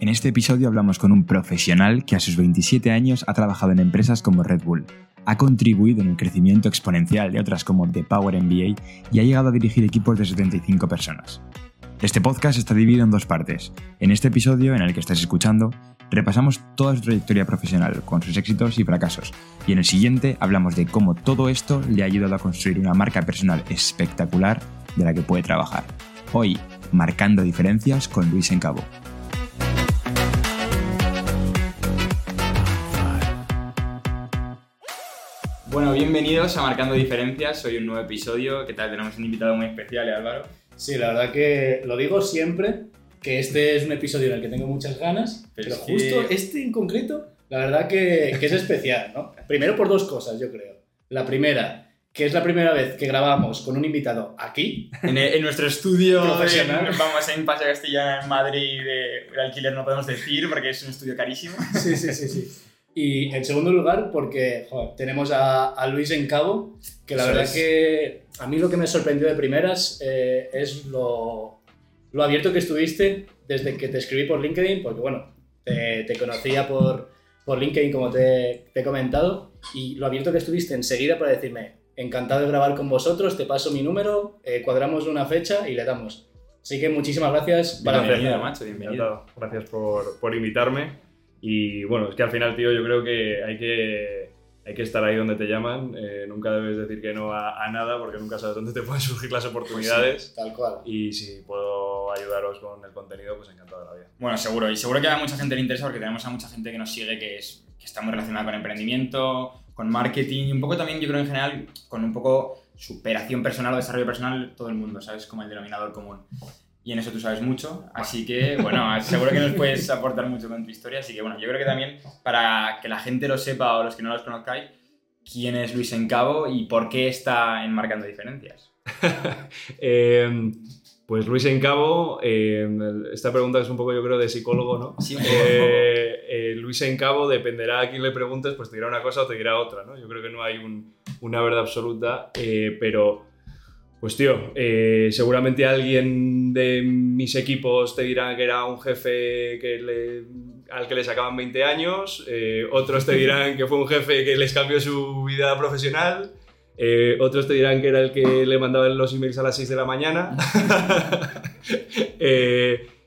En este episodio hablamos con un profesional que a sus 27 años ha trabajado en empresas como Red Bull, ha contribuido en el crecimiento exponencial de otras como The Power MBA y ha llegado a dirigir equipos de 75 personas. Este podcast está dividido en dos partes. En este episodio, en el que estás escuchando, repasamos toda su trayectoria profesional, con sus éxitos y fracasos, y en el siguiente hablamos de cómo todo esto le ha ayudado a construir una marca personal espectacular de la que puede trabajar. Hoy, marcando diferencias con Luis Encabo. Bueno, bienvenidos a Marcando Diferencias. Hoy un nuevo episodio. ¿Qué tal? Tenemos un invitado muy especial, ¿eh, Álvaro. Sí, la verdad que lo digo siempre, que este es un episodio en el que tengo muchas ganas, pero, Pero es que- justo este en concreto, la verdad que, que es especial, ¿no? Primero por dos cosas, yo creo. La primera, que es la primera vez que grabamos con un invitado aquí. En, en nuestro estudio, Profesional. en- vamos en Paseo Castellana, en Madrid, de, el alquiler no podemos decir porque es un estudio carísimo. Sí, sí, sí, sí. Y en segundo lugar, porque joder, tenemos a, a Luis en Cabo, que la Eso verdad es. que a mí lo que me sorprendió de primeras eh, es lo, lo abierto que estuviste desde que te escribí por LinkedIn, porque bueno, te, te conocía por, por LinkedIn como te, te he comentado, y lo abierto que estuviste enseguida para decirme, encantado de grabar con vosotros, te paso mi número, eh, cuadramos una fecha y le damos. Así que muchísimas gracias para Bienvenido, macho, bienvenido. Gracias por, por invitarme. Y bueno, es que al final, tío, yo creo que hay que, hay que estar ahí donde te llaman. Eh, nunca debes decir que no a, a nada porque nunca sabes dónde te pueden surgir las oportunidades. Tal cual. Y si puedo ayudaros con el contenido, pues encantado de la vida. Bueno, seguro, y seguro que a mucha gente le interesa porque tenemos a mucha gente que nos sigue que, es, que está muy relacionada con emprendimiento, con marketing y un poco también, yo creo en general, con un poco superación personal o desarrollo personal, todo el mundo, ¿sabes? Como el denominador común. Y en eso tú sabes mucho, así que, bueno, seguro que nos puedes aportar mucho con tu historia, así que, bueno, yo creo que también para que la gente lo sepa o los que no los conozcáis, quién es Luis Encabo y por qué está en Marcando Diferencias. Eh, pues Luis Encabo, eh, esta pregunta es un poco, yo creo, de psicólogo, ¿no? Sí, un poco. Eh, eh, Luis Encabo, dependerá a quién le preguntes, pues te dirá una cosa o te dirá otra, ¿no? Yo creo que no hay un- una verdad absoluta, eh, pero, pues tío, eh, seguramente alguien de mis equipos te dirá que era un jefe que le- al que le sacaban 20 años, eh, otros te dirán que fue un jefe que les cambió su vida profesional, eh, otros te dirán que era el que le mandaban los emails a las 6 de la mañana.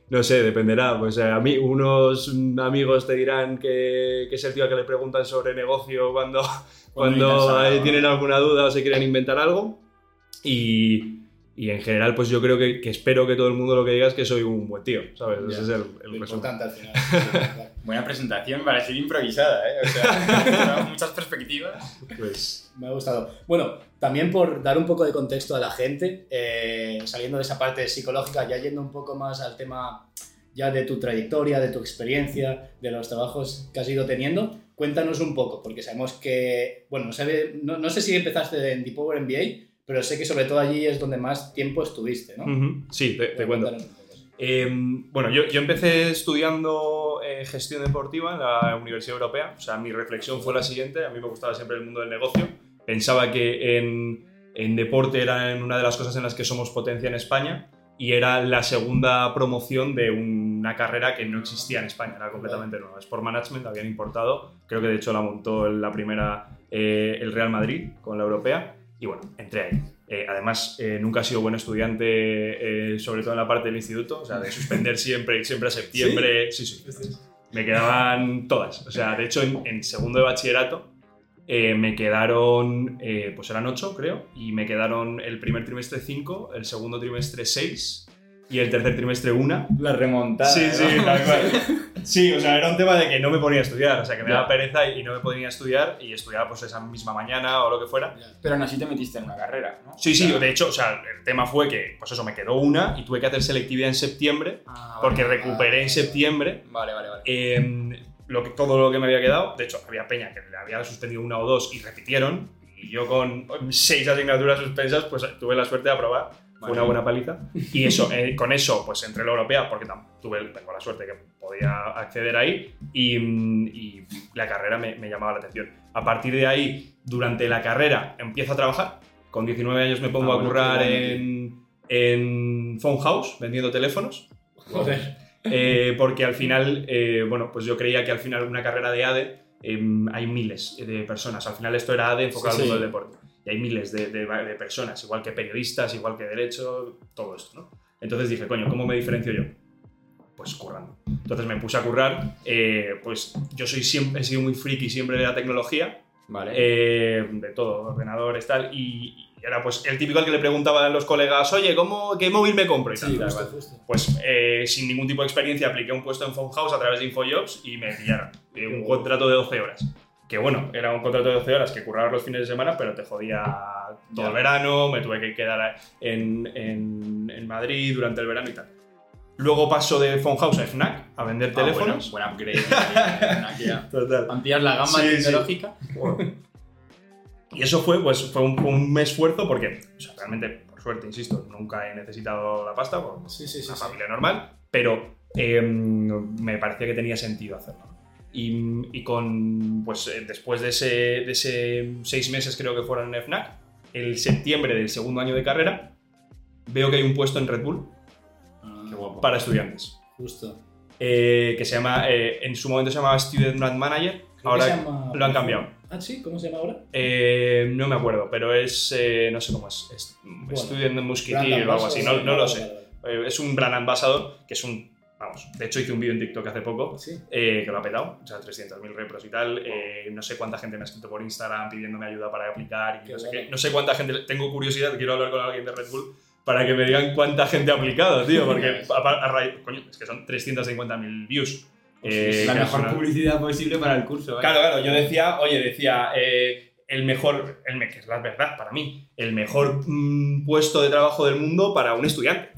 No sé, dependerá. Pues a mí, unos amigos te dirán que, que es el tío al que le preguntan sobre negocio cuando, Cuando cuando tienen alguna duda o se quieren inventar algo. Y, y en general, pues yo creo que, que espero que todo el mundo lo que diga es que soy un buen tío, ¿sabes? Ya. Ese es el, el importante al final. Buena presentación para ser improvisada, ¿eh? O sea, muchas perspectivas. Pues, Me ha gustado. Bueno, también por dar un poco de contexto a la gente, eh, saliendo de esa parte psicológica, ya yendo un poco más al tema ya de tu trayectoria, de tu experiencia, de los trabajos que has ido teniendo, cuéntanos un poco, porque sabemos que, bueno, no sé, no, no sé si empezaste en The Power MBA, pero sé que sobre todo allí es donde más tiempo estuviste, ¿no? sí, te, te cuento. Eh, bueno, yo, yo empecé estudiando eh, gestión deportiva en la Universidad Europea. O sea, mi reflexión fue la siguiente. A mí me gustaba siempre el mundo del negocio. Pensaba que en, en deporte era en una de las cosas en las que somos potencia en España y era la segunda promoción de una carrera que no existía en España, era completamente nueva. Sport Management la habían importado, creo que de hecho la montó la primera eh, el Real Madrid con la europea y bueno, entré ahí. Eh, además, eh, nunca he sido buen estudiante, eh, sobre todo en la parte del instituto, o sea, de suspender siempre, siempre a septiembre. Sí, sí. Me quedaban todas. O sea, de hecho, en, en segundo de bachillerato me quedaron, pues eran ocho, creo, y me quedaron el primer trimestre cinco, el segundo trimestre seis y el tercer trimestre una. La remontada. Sí, ¿no? sí, tal cual. Sí, o sea, era un tema de que no me ponía a estudiar, o sea, que me daba pereza y no me ponía a estudiar y estudiaba pues esa misma mañana o lo que fuera. Pero aún así te metiste en una carrera, ¿no? Sí, sí, de hecho, o sea, el tema fue que, pues eso, me quedó una y tuve que hacer selectividad en septiembre ah, vale. porque recuperé en septiembre Vale, vale, vale. eh, lo que, todo lo que me había quedado. De hecho, había peña que le había suspendido una o dos y repitieron. Y yo con seis asignaturas suspensas, pues tuve la suerte de aprobar. Fue Vale. una buena paliza. Y eso, eh, con eso, pues entré en la europea, porque tuve, tengo la suerte que podía acceder ahí. Y, mm, y la carrera me, me llamaba la atención. A partir de ahí, durante la carrera, empiezo a trabajar. Con 19 años me pongo Ah, a currar bueno, en, en Phone House, vendiendo teléfonos. Joder. Eh, porque al final, eh, bueno, pues yo creía que al final una carrera de ADE em, hay miles de personas. Al final esto era ADE enfocado Sí, al sí. mundo del deporte. Y hay miles de, de- de personas, igual que periodistas, igual que derecho, todo esto, ¿no? Entonces dije, coño, ¿cómo me diferencio yo? Pues currando. Entonces me puse a currar. eh, pues yo soy siempre, he sido muy friki siempre de la tecnología. Vale. Eh, de todo, ordenadores, tal, y, y era pues el típico al que le preguntaban a los colegas, oye, ¿cómo, ¿qué móvil me compro? Y Sí, tal, justo, justo. Pues eh, sin ningún tipo de experiencia apliqué un puesto en House a través de InfoJobs y me pillaron. Eh, un contrato de 12 horas. Que bueno, era un contrato de 12 horas que currabas los fines de semana, pero te jodía todo el verano, me tuve que quedar en, en- en Madrid durante el verano y tal. Luego paso de House a FNAC a vender Ah, teléfonos. Bueno, buen upgrade. Total. Ampliar la gama Sí, sí. tecnológica. Y eso fue, pues, fue un, un esfuerzo porque, o sea, realmente, por suerte, insisto, nunca he necesitado la pasta, por Sí, una familia normal, pero eh, me parecía que tenía sentido hacerlo. Y, y con, pues, eh, después de ese, de ese seis meses, creo que fueron en FNAC, el septiembre del segundo año de carrera, veo que hay un puesto en Red Bull Ah, para estudiantes, Justo. eh, que se llama, eh, en su momento se llamaba Student Brand Manager, Creo ahora llama- lo han cambiado. Ah, sí, ¿cómo se llama ahora? Eh, no me acuerdo, pero es. no sé cómo es. es Student Musketeer o algo así, no, no lo sé. Es un brand ambassador que es un. Vamos, de hecho hice un vídeo en TikTok hace poco Sí. eh, que lo ha petado, o sea, 300.000 repros y tal. eh, no sé cuánta gente me ha escrito por Instagram pidiéndome ayuda para aplicar y Qué no sé qué. No sé cuánta gente. Tengo curiosidad, quiero hablar con alguien de Red Bull para que me digan cuánta gente ha aplicado, tío, porque a, a raíz. Coño, es que son 350.000 views. Eh, es la mejor final- publicidad posible para el curso. ¿eh? Claro, claro, yo decía, oye, decía, eh, el mejor, el, que es la verdad para mí, el mejor mm, puesto de trabajo del mundo para un estudiante.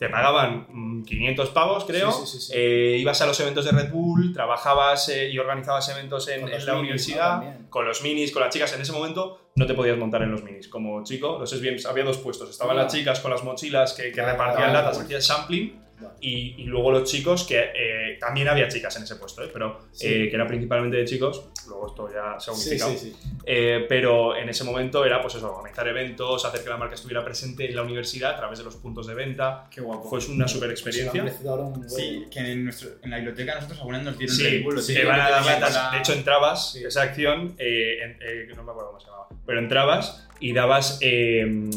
Te pagaban mm, 500 pavos, creo, Sí, sí, sí, sí. eh, ibas a los eventos de Red Bull, trabajabas eh, y organizabas eventos en, los la minis, universidad, con los minis, con las chicas. En ese momento no te podías montar en los minis. Como chico, no sé bien, había dos puestos. Estaban las chicas con las mochilas que, que repartían ah, latas, hacían sampling. Y, y luego los chicos, que eh, también había chicas en ese puesto, ¿eh? pero Sí. eh, que era principalmente de chicos, luego esto ya se ha unificado. sí, sí. Eh, pero en ese momento era pues eso, organizar eventos, hacer que la marca estuviera presente en la universidad a través de los puntos de venta. Qué guapo. Fue una super experiencia. huevo. Sí, que en, nuestro, en la biblioteca nosotros alguna nos dieron Sí, Bull, te van a dar latas. la- De hecho, entrabas, Sí. esa acción, eh, en- eh, no me acuerdo cómo se llamaba, pero entrabas y dabas eh,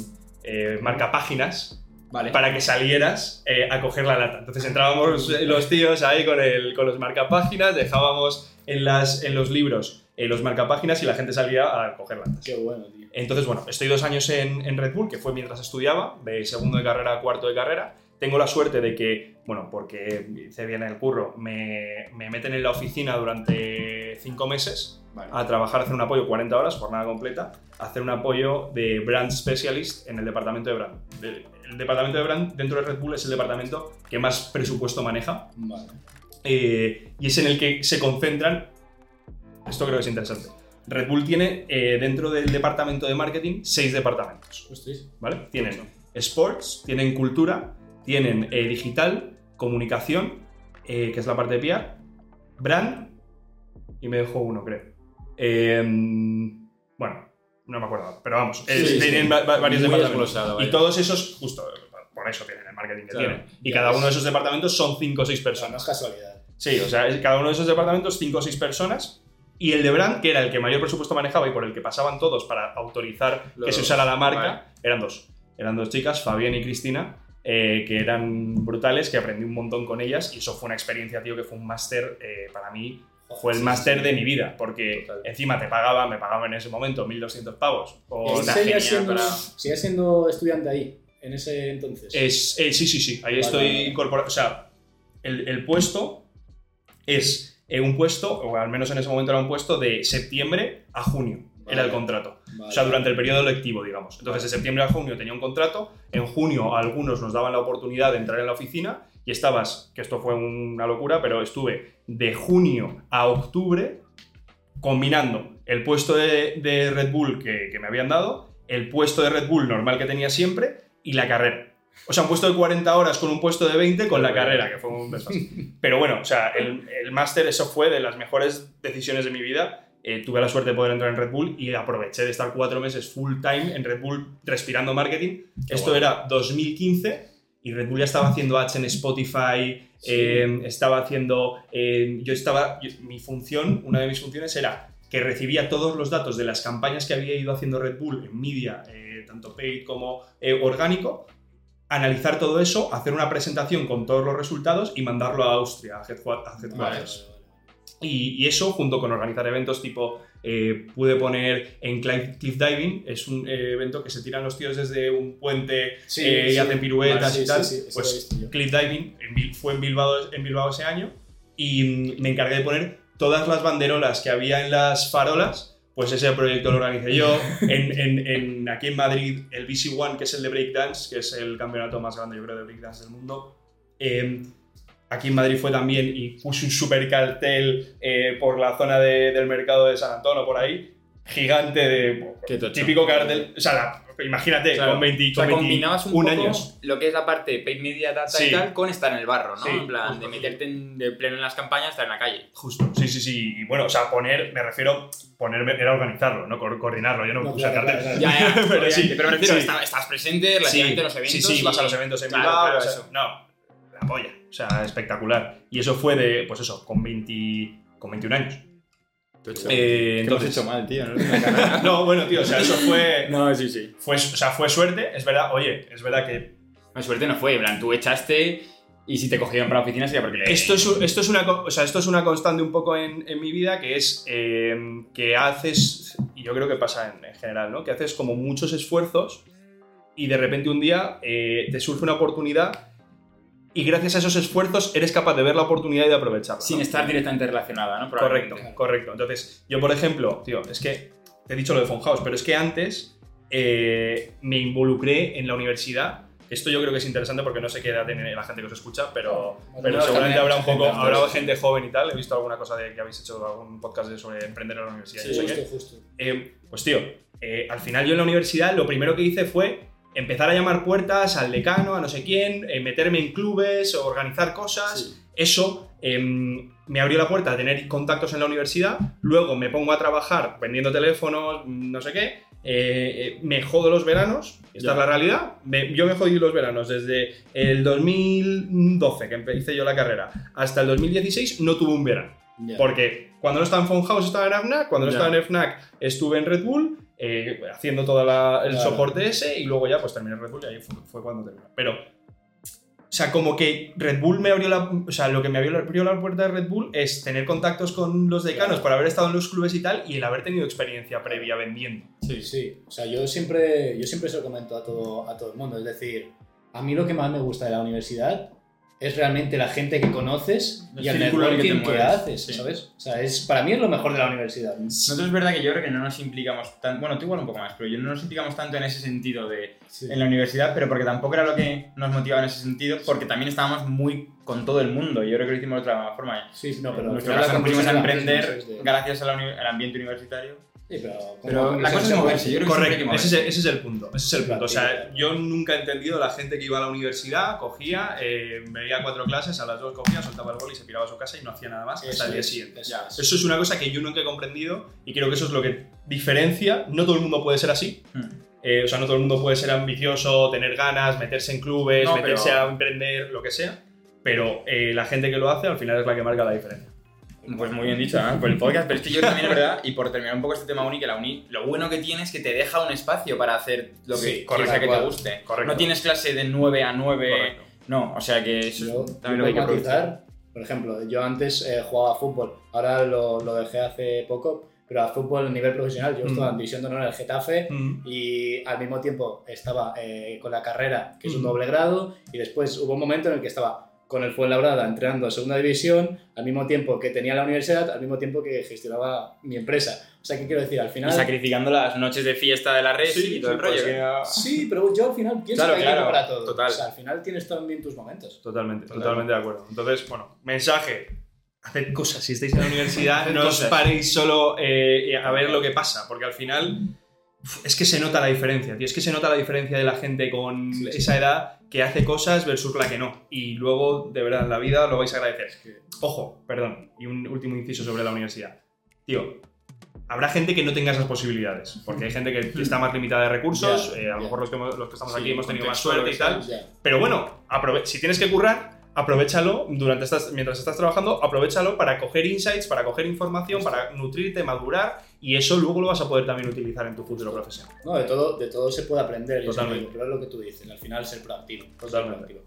eh, marcapáginas Vale. para que salieras eh, a coger la lata. Entonces entrábamos los tíos ahí con, el, con los marcapáginas, dejábamos en, las, en los libros eh, los marcapáginas y la gente salía a coger latas. Qué bueno, tío. Entonces, bueno, estoy dos años en, en Red Bull, que fue mientras estudiaba, de segundo de carrera a cuarto de carrera. Tengo la suerte de que, bueno, porque hice bien el curro, me, me meten en la oficina durante cinco meses Vale. a trabajar, a hacer un apoyo 40 horas, jornada completa, a hacer un apoyo de Brand Specialist en el departamento de Brand. El departamento de Brand dentro de Red Bull es el departamento que más presupuesto maneja Vale. eh, y es en el que se concentran. Esto creo que es interesante. Red Bull tiene eh, dentro del departamento de marketing seis departamentos. ¿vale? Tienen sports, tienen cultura, tienen eh, digital, comunicación, eh, que es la parte de PR, brand, y me dejo uno, creo. Eh, bueno, no me acuerdo, pero vamos, eh, Sí, tienen sí. varios Muy departamentos. Y todos esos, justo, por eso tienen el marketing que Claro. tienen. Y cada ves. uno de esos departamentos son cinco o seis O sea, no personas. es casualidad. Sí, o sea, cada uno de esos departamentos, cinco o seis personas. Y el de Brand, que era el que mayor presupuesto manejaba y por el que pasaban todos para autorizar que se usara la marca, vale. eran dos. Eran dos chicas, Fabián y Cristina, eh, que eran brutales, que aprendí un montón con ellas y eso fue una experiencia, tío, que fue un máster eh, para mí. Fue el sí, máster sí. de mi vida, porque Total. encima te pagaban, me pagaban en ese momento 1.200 pavos. ¿Y O genial siendo, para- seguías siendo estudiante ahí, en ese entonces? Es, eh, sí, sí, sí, ahí Vale, estoy incorporado. O sea, el, el puesto es eh, un puesto, o al menos en ese momento era un puesto, de septiembre a junio. Vale. Era el contrato. Vale. O sea, durante el periodo lectivo, digamos. Entonces, de septiembre a junio tenía un contrato. En junio, a algunos nos daban la oportunidad de entrar en la oficina. Y estabas, que esto fue una locura, pero estuve de junio a octubre combinando el puesto de, de Red Bull que, que me habían dado, el puesto de Red Bull normal que tenía siempre y la carrera. O sea, un puesto de 40 horas con un puesto de 20 con la carrera, que fue un desfase. Pero bueno, o sea, el, el máster, eso fue de las mejores decisiones de mi vida. Eh, tuve la suerte de poder entrar en Red Bull y aproveché de estar cuatro meses full time en Red Bull respirando marketing. Qué Esto guay. era 2015 y Red Bull ya estaba haciendo ads en Spotify, eh, estaba haciendo... eh, yo estaba... yo- mi función, una de mis funciones era que recibía todos los datos de las campañas que había ido haciendo Red Bull en media, eh, tanto paid como eh, orgánico, analizar todo eso, hacer una presentación con todos los resultados y mandarlo a Austria, a Headqua- a Headquarters. Y, y eso, junto con organizar eventos tipo, eh, pude poner en Cliff, Diving, es un eh, evento que se tiran los tíos desde un puente Sí, eh, y hacen piruetas Vale, y tal. sí, pues. Cliff Diving en fue en Bilbao, en Bilbao ese año y mm, me encargué de poner todas las banderolas que había en las farolas. Pues ese proyecto lo organicé yo. En, en- en- aquí en Madrid, el BC One, que es el de Breakdance, que es el campeonato más grande, yo creo, de Breakdance del mundo. Aquí en Madrid fue también y puse un super cartel eh, por la zona de- del mercado de San Antonio, por ahí, gigante de. Típico cartel. O sea, la- imagínate, Claro. con 20 O sea, con combinabas un 21 poco años. lo que es la parte paid media data Sí. y tal con estar en el barro, ¿no? Sí, en plan, justo, de meterte en- de pleno en las campañas, estar en la calle. Justo, sí, sí, sí. Y bueno, o sea, poner, me refiero, ponerme, era organizarlo, no Co- coordinarlo. Yo no, me No, puse claro, a cartel. claro, Ya, ya, Pero sí, pero me refiero, sí. está- estás presente relativamente en los eventos. Sí, sí, y- vas a los eventos en Claro, Bilbao. claro, o sea, eso. No, la polla. O sea, espectacular. Y eso fue de, pues eso, con, 20, con 21 años. Eh, ¿Qué hemos entonces, hecho mal, tío? ¿no? no, bueno, tío, o sea, eso fue, No, sí, sí. fue, o sea, fue suerte. Es verdad, oye, es verdad que No, suerte no fue, en plan, tú echaste y si te cogieron para la oficina sería porque le... Esto es, esto es, una, o sea, esto es una constante un poco en, en mi vida, que es eh, que haces, y yo creo que pasa en, en general, ¿no? Que haces como muchos esfuerzos y de repente un día eh, te surge una oportunidad y gracias a esos esfuerzos eres capaz de ver la oportunidad y de aprovecharla. ¿no? Sin estar directamente relacionada, ¿no? Correcto, correcto. Entonces, yo por ejemplo, tío, es que te he dicho lo de Funhouse, pero es que antes eh, me involucré en la universidad. Esto yo creo que es interesante porque no sé qué edad tiene la gente que os escucha, pero, Bueno, pero no, seguramente habrá un poco, gente habrá gente joven y tal. He visto alguna cosa de que habéis hecho algún podcast de sobre emprender en la universidad. y qué. Justo, justo. Eh, pues tío, eh, al final yo en la universidad lo primero que hice fue empezar a llamar puertas al decano, a no sé quién, eh, meterme en clubes, organizar cosas. Eso em, me abrió la puerta a tener contactos en la universidad. Luego me pongo a trabajar vendiendo teléfonos, no sé qué. eh, eh, me jodo los veranos, esta Ya. es la realidad. Me- yo me jodí los veranos desde el 2012, que empecé yo la carrera, hasta el 2016 no tuve un verano. Ya. Porque cuando no estaba en Funhouse estaba en FNAC, cuando no Ya. estaba en FNAC estuve en Red Bull, eh, haciendo todo el Claro. soporte ese y luego ya pues terminé Red Bull y ahí fue, fue cuando terminé. Pero, o sea, como que Red Bull me abrió la... O sea, lo que me abrió, abrió la puerta de Red Bull es tener contactos con los decanos Claro. por haber estado en los clubes y tal y el haber tenido experiencia previa vendiendo. Sí, sí. O sea, yo siempre, yo siempre se lo comento a todo, a todo el mundo. Es decir, a mí lo que más me gusta de la universidad es realmente la gente que conoces El y el que networking que, mueves, haces, sí. ¿sabes? O sea, es, para mí es lo mejor de la universidad. Nosotros es verdad que yo creo que no nos implicamos tanto, bueno, tú igual un poco más, pero yo no nos implicamos tanto en ese sentido de Sí. en la universidad, pero porque tampoco era lo que nos motivaba en ese sentido, porque también estábamos muy con todo el mundo. Yo creo que lo hicimos de otra forma. Sí, no, pero en nuestro caso nos pusimos a emprender de- gracias al ambiente universitario. Sí, pero, Pero la cosa es se moverse, yo creo que hay que Correcto, ese es, moverse. el, ese es el punto. Ese es el punto. O sea, yo nunca he entendido la gente que iba a la universidad, cogía, eh, veía cuatro clases, a las dos cogía, soltaba el bol y se piraba a su casa y no hacía nada más hasta Eso el día es, siguiente. eso es. Eso es una cosa que yo nunca he comprendido y creo que eso es lo que diferencia. No todo el mundo puede ser así. Hmm. Eh, o sea, no todo el mundo puede ser ambicioso, tener ganas, meterse en clubes, No, meterse pero- a emprender, lo que sea. Pero eh, la gente que lo hace al final es la que marca la diferencia. Pues muy bien dicho, ¿no? Por el podcast, pero es que yo también es verdad, y por terminar un poco este tema uni, que la uni, lo bueno que tiene es que te deja un espacio para hacer lo que, Sí, que correcto, sea que te guste. Correcto. No tienes clase de 9 a 9, Correcto. no, o sea que eso Yo, también lo hay que matizar, por ejemplo, yo antes eh, jugaba a fútbol, ahora lo, lo dejé hace poco, pero a fútbol a nivel profesional. Yo Mm. estaba en División de Honor en el Getafe Mm. y al mismo tiempo estaba eh, con la carrera, que es un Mm. doble grado, y después hubo un momento en el que estaba con el Fuenlabrada entrenando a segunda división, al mismo tiempo que tenía la universidad, al mismo tiempo que gestionaba mi empresa. O sea, ¿qué quiero decir? Al Y final... sacrificando las noches de fiesta de la red y todo el rollo. Sí, pero yo al final pienso Claro, que claro, para todo. total. O sea, al final tienes también tus momentos. Totalmente, Total. totalmente de acuerdo. Entonces, bueno, mensaje. Haced cosas. Si estáis en la universidad, no os paréis solo eh, a ver lo que pasa, porque al final es que se nota la diferencia, tío. Es que se nota la diferencia de la gente con esa edad que hace cosas versus la que no. Y luego, de verdad, en la vida lo vais a agradecer. Ojo, perdón, y un último inciso sobre la universidad. Tío, Habrá gente que no tenga esas posibilidades, porque hay gente que está más limitada de recursos, eh, a lo mejor los que, los que estamos Sí, aquí hemos tenido más suerte y tal, pero bueno, si tienes que currar, aprovechalo durante estas, mientras estás trabajando, aprovechalo para coger insights, para coger información, para nutrirte, madurar y eso luego lo vas a poder también utilizar en tu futuro profesional. No, de todo, de todo se puede aprender. Totalmente. lo- Pero es lo que tú dices, al final ser proactivo. ser Totalmente. proactivo.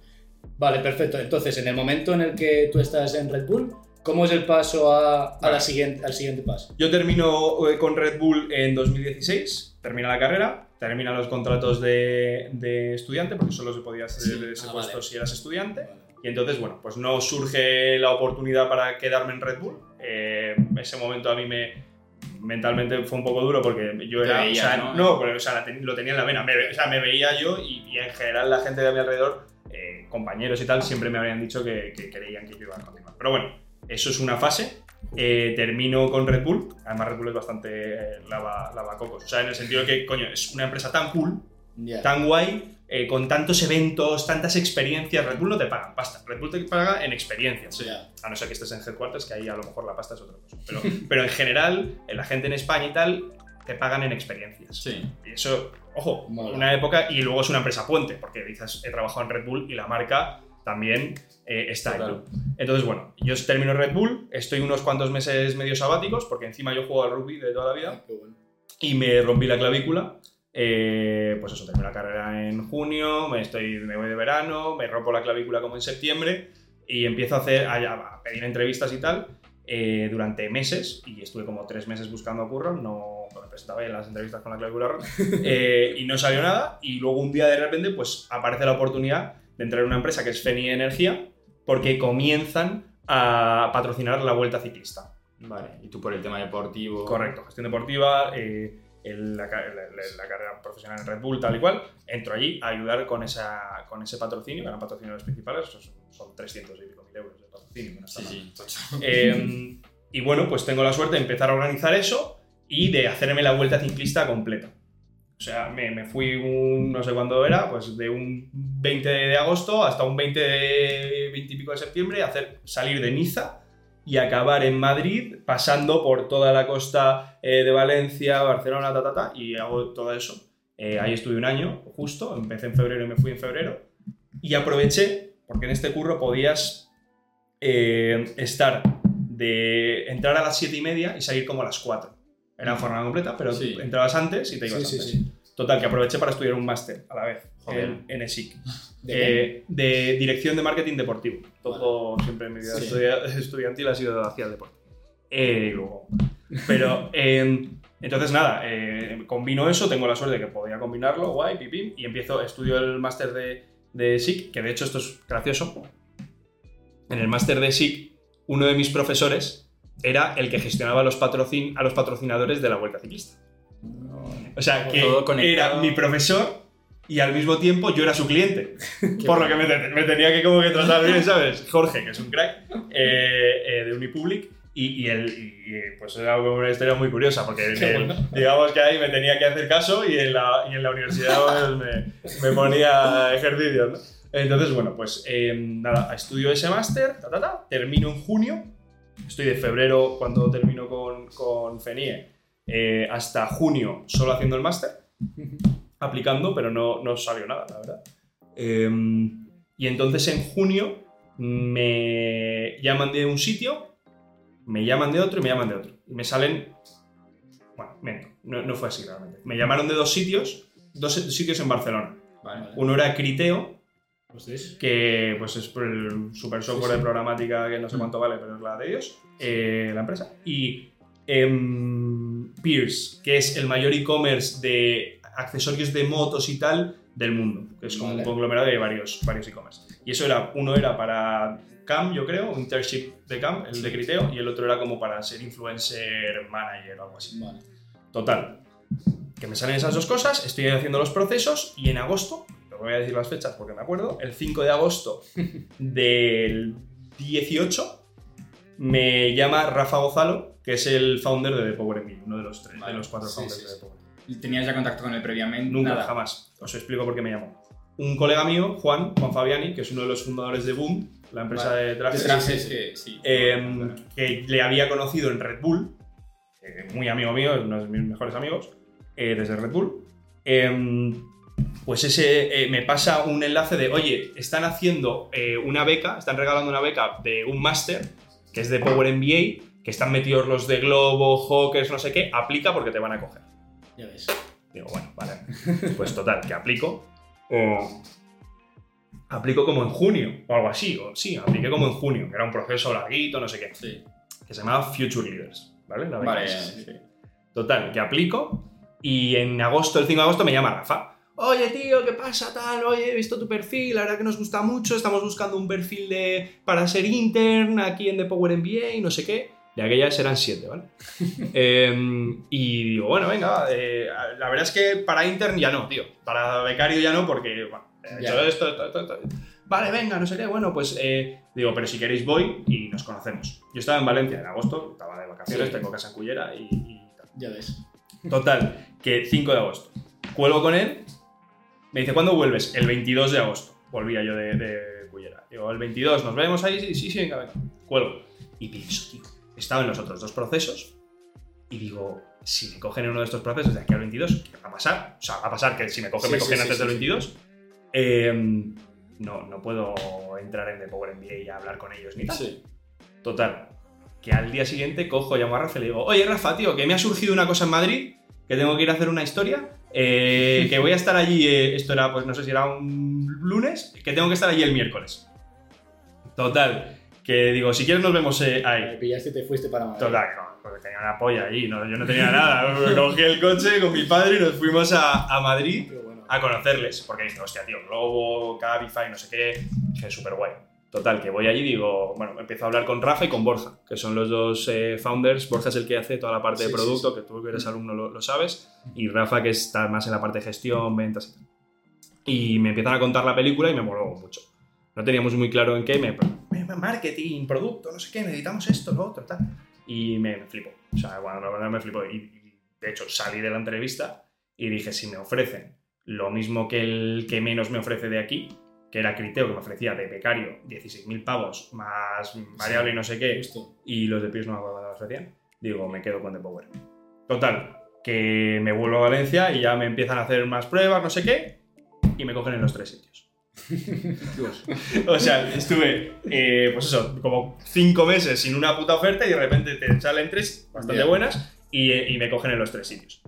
Vale, perfecto. Entonces, en el momento en el que tú estás en Red Bull, ¿cómo es el paso a, a la siguiente, al siguiente paso? Yo termino eh, con Red Bull en 2016, termina la carrera, terminan los contratos de, de estudiante, porque solo se podía hacer Sí, ese ah, puesto vale. si eras estudiante. Y entonces, bueno, pues no surge la oportunidad para quedarme en Red Bull. Eh, ese momento a mí me mentalmente fue un poco duro porque yo era, veías, o sea, ¿no? no, pero, o sea, ten- lo tenía en la vena, me, o sea, me veía yo y, y en general la gente de mi alrededor, eh, compañeros y tal, siempre me habían dicho que, que creían que yo iba a continuar. Pero bueno, eso es una fase. Eh, termino con Red Bull, además Red Bull es bastante eh, lava, lavacocos, o sea, en el sentido de que, coño, es una empresa tan cool Ya. tan guay, eh, con tantos eventos, tantas experiencias. Red Bull no te pagan pasta, Red Bull te paga en experiencias. A no ser que estés en headquarters, que ahí a lo mejor la pasta es otra cosa. Pero, pero en general, en la gente en España y tal, te pagan en experiencias. Sí. Y eso, ojo, Mola. una época y luego es una empresa puente, porque dices, he trabajado en Red Bull y la marca también eh, está ahí. Entonces, bueno, yo termino Red Bull, estoy unos cuantos meses medio sabáticos, porque encima yo juego al rugby de toda la vida Ah, bueno. y me rompí la clavícula. Eh, pues eso, terminé la carrera en junio, me, estoy, me voy de verano, me rompo la clavícula como en septiembre y empiezo a, hacer, a, a pedir entrevistas y tal eh, durante meses y estuve como tres meses buscando curro, no me presentaba en las entrevistas con la clavícula rota eh, y no salió nada y luego un día de repente pues aparece la oportunidad de entrar en una empresa que es Feni Energía porque comienzan a patrocinar la Vuelta Ciclista. Vale. Y tú por el tema deportivo. Correcto, gestión deportiva, eh, el- la, la- la- carrera profesional en Red Bull, tal y cual. Entro allí a ayudar con, esa, con ese patrocinio, que eran patrocinadores principales, esos son 300 y pico mil euros de patrocinio. no Sí, sí. Eh, y bueno, pues tengo la suerte de empezar a organizar eso y de hacerme la vuelta ciclista completa. O sea, me, me fui un, no sé cuándo era, pues de un 20 de agosto hasta un 20 de 20 y pico de septiembre, hacer, salir de Niza y acabar en Madrid, pasando por toda la costa eh, de Valencia, Barcelona, ta, ta, ta, y hago todo eso. Eh, ahí estuve un año, justo, empecé en febrero y me fui en febrero, y aproveché, porque en este curro podías eh, estar de entrar a las 7 y media y salir como a las 4. Era jornada completa, pero Sí. entrabas antes y te ibas Sí, sí, antes. sí. Total, que aproveché para estudiar un máster a la vez Joder. en, en ESIC. Eh, de dirección de marketing deportivo. Todo siempre en mi vida Sí. estudia- estudiantil ha sido hacia el deporte. Eh, y luego. Pero, eh, entonces nada, eh, combino eso, tengo la suerte de que podía combinarlo, guay, pipim, y empiezo, estudio el máster de, de SIC, que de hecho esto es gracioso. En el máster de SIC, uno de mis profesores era el que gestionaba los patrocin a los patrocinadores de la Vuelta Ciclista. O sea, que Todo era mi profesor y al mismo tiempo yo era su cliente. Por lo que me, te- me tenía que como que tratar bien, ¿sabes? Jorge, que es un crack eh, eh, de Unipublic. Y, y, él, y, pues era una historia muy curiosa, porque él, digamos que ahí me tenía que hacer caso y en la, y en la universidad pues, me, me ponía ejercicios, ¿no? Entonces, bueno, pues eh, nada, estudio ese máster, ta, ta, ta, termino en junio, estoy de febrero cuando termino con, con FENIE, eh, hasta junio solo haciendo el máster, aplicando, pero no, no salió nada, la verdad. Eh, y entonces en junio me llaman de un sitio, me llaman de otro y me llaman de otro. Y me salen... Bueno, miento, no, no fue así realmente. Me llamaron de dos sitios, dos sitios en Barcelona. Vale. Uno era Criteo, que pues es por el super software Sí, sí. de programática que no sé cuánto vale, pero es la de ellos, eh, la empresa. Y em, Pierce, que es el mayor e-commerce de accesorios de motos y tal del mundo, que es como Vale. un conglomerado de varios, varios e-commerce. Y eso era, uno era para CAM, yo creo, un internship de CAM, el de Criteo, y el otro era como para ser influencer manager o algo así. Vale. Total. Que me salen esas dos cosas, estoy haciendo los procesos y en agosto, te voy a decir las fechas porque me acuerdo, el 5 de agosto del 18 me llama Rafa Gozalo, que es el founder de The Power uno de los tres, Vale. de los cuatro Sí, founders sí, de. The Power MBA. ¿Y ¿Tenías ya contacto con él previamente? Nunca, Nada. jamás. Os explico por qué me llamó. Un colega mío, Juan, Juan Fabiani, que es uno de los fundadores de Boom, la empresa Vale. de trajes, De trajes que sí. eh, que le había conocido en Red Bull, eh, muy amigo mío, es uno de mis mejores amigos, eh, desde Red Bull. Em, pues ese eh, me pasa un enlace de, oye, están haciendo eh, una beca, están regalando una beca de un máster, que es de Power MBA, que están metidos los de Globo, Hawkers, no sé qué, aplica porque te van a coger. Ya ves. Digo, bueno, vale. Pues total, que aplico. O aplico como en junio, o algo así. O sí, apliqué como en junio, que era un proceso larguito, no sé qué. Sí. Que se llamaba Future Leaders, ¿vale? La Vale, sí. Total, que aplico y en agosto, el 5 de agosto, me llama Rafa. Oye, tío, ¿qué pasa tal? Oye, he visto tu perfil, la verdad que nos gusta mucho, estamos buscando un perfil de, para ser intern aquí en The Power MBA y no sé qué. De aquellas eran siete, ¿vale? Em, y digo, bueno, venga, eh, la verdad es que para intern ya no, tío. Para becario ya no, porque, bueno, he hecho esto, esto, esto, esto. Vale, venga, no sé qué, bueno, pues eh, digo, pero si queréis voy y nos conocemos. Yo estaba en Valencia en agosto, estaba de vacaciones, Sí. tengo casa en Cullera y, y tal. Ya ves. Total, que 5 de agosto. Cuelgo con él, me dice, ¿cuándo vuelves? El 22 de agosto. Volvía yo de, de Cullera. Digo, el 22, ¿nos vemos ahí? Sí, sí, sí, venga, venga. Cuelgo. Y pienso, tío, estaba en los otros dos procesos y digo, si me cogen en uno de estos procesos de aquí al 22, ¿qué va a pasar? O sea, va a pasar que si me cogen, Sí, me cogen sí, antes sí, del sí. 22. Eh, no, no puedo entrar en The Power MBA y hablar con ellos ni tal. Total, que al día siguiente cojo, llamo a Rafa y le digo, oye Rafa, tío, que me ha surgido una cosa en Madrid, que tengo que ir a hacer una historia, eh, que voy a estar allí, eh, esto era, pues no sé si era un lunes, que tengo que estar allí el miércoles. Total, que digo, si quieres nos vemos eh, Me ahí. pillaste y te fuiste para Madrid. Total, no, porque tenía una polla allí, no, yo no tenía nada. Cogí el coche con mi padre y nos fuimos a, a Madrid bueno. a conocerles. Porque dije, hostia, tío, Globo, Cabify, no sé qué. Dije, súper guay. Total, que voy allí y digo, bueno, empiezo a hablar con Rafa y con Borja, que son los dos eh, founders. Borja es el que hace toda la parte Sí, de sí, producto, que tú que eres alumno lo, lo sabes. Y Rafa, que está más en la parte de gestión, ventas y tal. Y me empiezan a contar la película y me moló mucho. No teníamos muy claro en qué, me, marketing, producto, no sé qué, necesitamos esto, lo otro, tal. Y me, me flipo. O sea, cuando la verdad me flipo. Y, y, de hecho salí de la entrevista y dije, si me ofrecen lo mismo que el que menos me ofrece de aquí, que era Criteo, que me ofrecía de becario 16.000 pavos, más variable y no sé qué, Justo. y los de Pierce no me acuerdo ofrecían, digo, me quedo con The Power. Total, que me vuelvo a Valencia y ya me empiezan a hacer más pruebas, no sé qué, y me cogen en los tres sitios. o sea, estuve, eh, pues eso, como cinco meses sin una puta oferta y de repente te salen tres bastante buenas y, y me cogen en los tres sitios.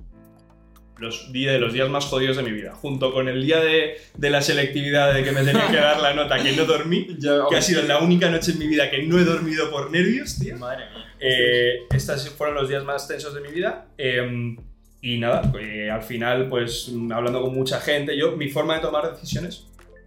Los, días de los días más jodidos de mi vida, junto con el día de, de la selectividad de que me tenía que dar la nota que no dormí, que ha sido la única noche en mi vida que no he dormido por nervios, tío. Madre mía. Eh, estos fueron los días más tensos de mi vida. eh, y nada, eh, al final, pues hablando con mucha gente, yo, mi forma de tomar decisiones,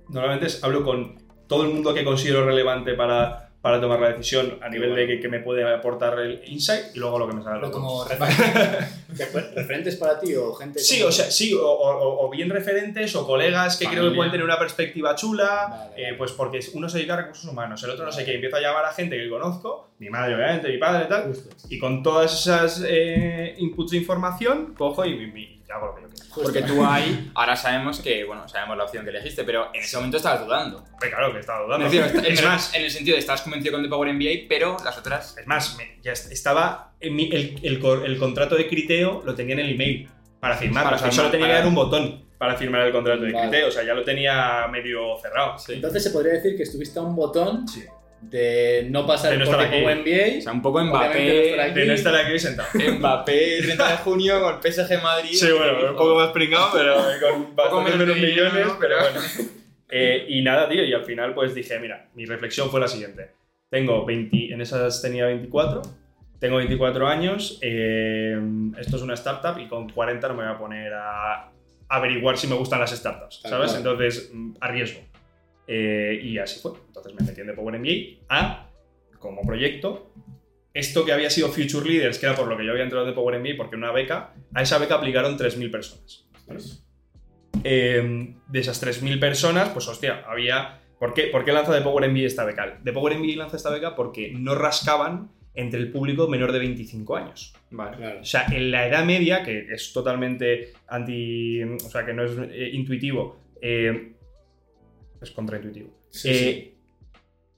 normalmente es hablo con todo el mundo que considero relevante para, para tomar la decisión a nivel de que, que me puede aportar el insight y luego lo que me loco. como refer- referentes para ti o gente. Sí, como- o sea, sí, o, o- o bien referentes o colegas que creo que pueden tener una perspectiva chula, Vale, eh, vale. pues porque uno se dedica a recursos humanos, el otro no sé qué, empiezo a llamar a gente que conozco, mi madre obviamente, mi padre y tal, Justo. y con todas esas eh, inputs de información, cojo y, y- y hago lo que yo quiero. Justo. Porque tú ahí, ahora sabemos que, bueno, sabemos la opción que elegiste, pero en ese momento estabas dudando. Hombre, claro que estaba dudando. Es en, más, en el sentido de estabas convencido con The Power MBA, pero las otras. es más, me- ya est- estaba en mi- el, el cor- el contrato de Criteo lo tenía en el email para firmar, Para o sea, firmar, solo tenía que dar un botón para firmar el contrato de Vale. Criteo, o sea, ya lo tenía medio cerrado. Sí. Entonces se podría decir que estuviste a un botón Sí. De no pasar De no por aquí. MBA. O sea, un poco no Mbappé. aquí. De no estar aquí sentado. Mbappé, 30 de junio con el PSG Madrid. Sí, bueno, un poco más pringado, pero con bastantes menos menos de dinero, millones, ¿no? pero bueno. Eh, y nada, tío, y al final pues dije, mira, mi reflexión fue la siguiente. Tengo 20, en esas tenía 24, tengo 24 años, eh, esto es una startup y con 40 no me voy a poner a averiguar si me gustan las startups, ¿sabes? cual. Entonces, mm, arriesgo. Eh, y así fue. Entonces me metí en The Power MBA a, como proyecto, esto que había sido Future Leaders, que era por lo que yo había entrado de Power MBA, porque una beca, a esa beca aplicaron 3.000 personas. ¿vale? Eh, de esas 3.000 personas, pues hostia, había... ¿Por qué, ¿Por qué lanza de Power MBA esta beca? De Power MBA lanza esta beca porque no rascaban entre el público menor de 25 años. Vale. Claro. O sea, en la edad media, que es totalmente anti... O sea, que no es eh, intuitivo, eh, es contraintuitivo. Sí, Eh,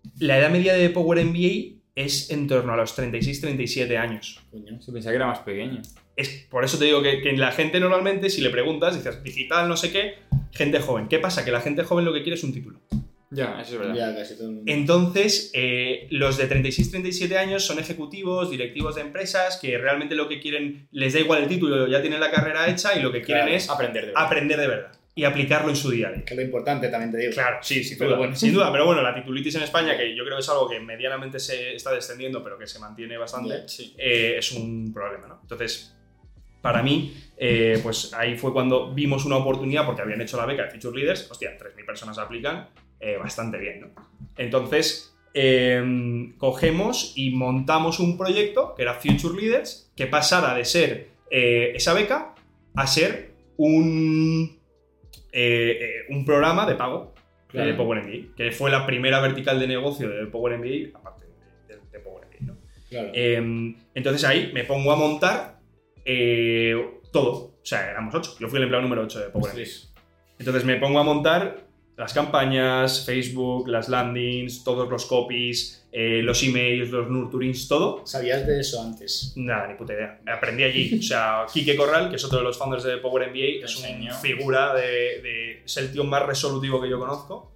sí. La edad media de Power MBA es en torno a los 36-37 años. Coño. Se pensaba que era más pequeño. Es, por eso te digo que, que la gente normalmente, si le preguntas, dices digital, no sé qué, gente joven. ¿Qué pasa? Que la gente joven lo que quiere es un título. Ya, eso es verdad. Ya, casi todo el mundo. Entonces, eh, los de 36-37 años son ejecutivos, directivos de empresas que realmente lo que quieren, les da igual el título, ya tienen la carrera hecha y lo que quieren Claro, es Aprender de verdad. aprender de verdad y aplicarlo en su día a día. Que es lo importante también te digo. Claro, sí, sin duda, bueno. sin duda. Pero bueno, la titulitis en España, que yo creo que es algo que medianamente se está descendiendo, pero que se mantiene bastante. Sí. eh, es un problema, ¿no? Entonces, para mí, eh, pues ahí fue cuando vimos una oportunidad, porque habían hecho la beca de Future Leaders, hostia, 3.000 personas aplican, eh, bastante bien, ¿no? Entonces, eh, cogemos y montamos un proyecto, que era Future Leaders, que pasara de ser esa beca a ser un, eh, eh, un programa de pago Claro. de Power MBA, que fue la primera vertical de negocio de Power MBA, aparte de, de- de Power MBA, ¿no? Claro. Eh, entonces ahí me pongo a montar eh, todo. O sea, éramos ocho. Yo fui el empleado número 8 de Power MBA. Entonces me pongo a montar las campañas, Facebook, las landings, todos los copies, eh, los emails, los nurturings, todo. ¿Sabías de eso antes? Nada, ni puta idea. Aprendí allí. O sea, Quique Corral, que es otro de los founders de Power MBA, es una figura de, de- Es el tío más resolutivo que yo conozco.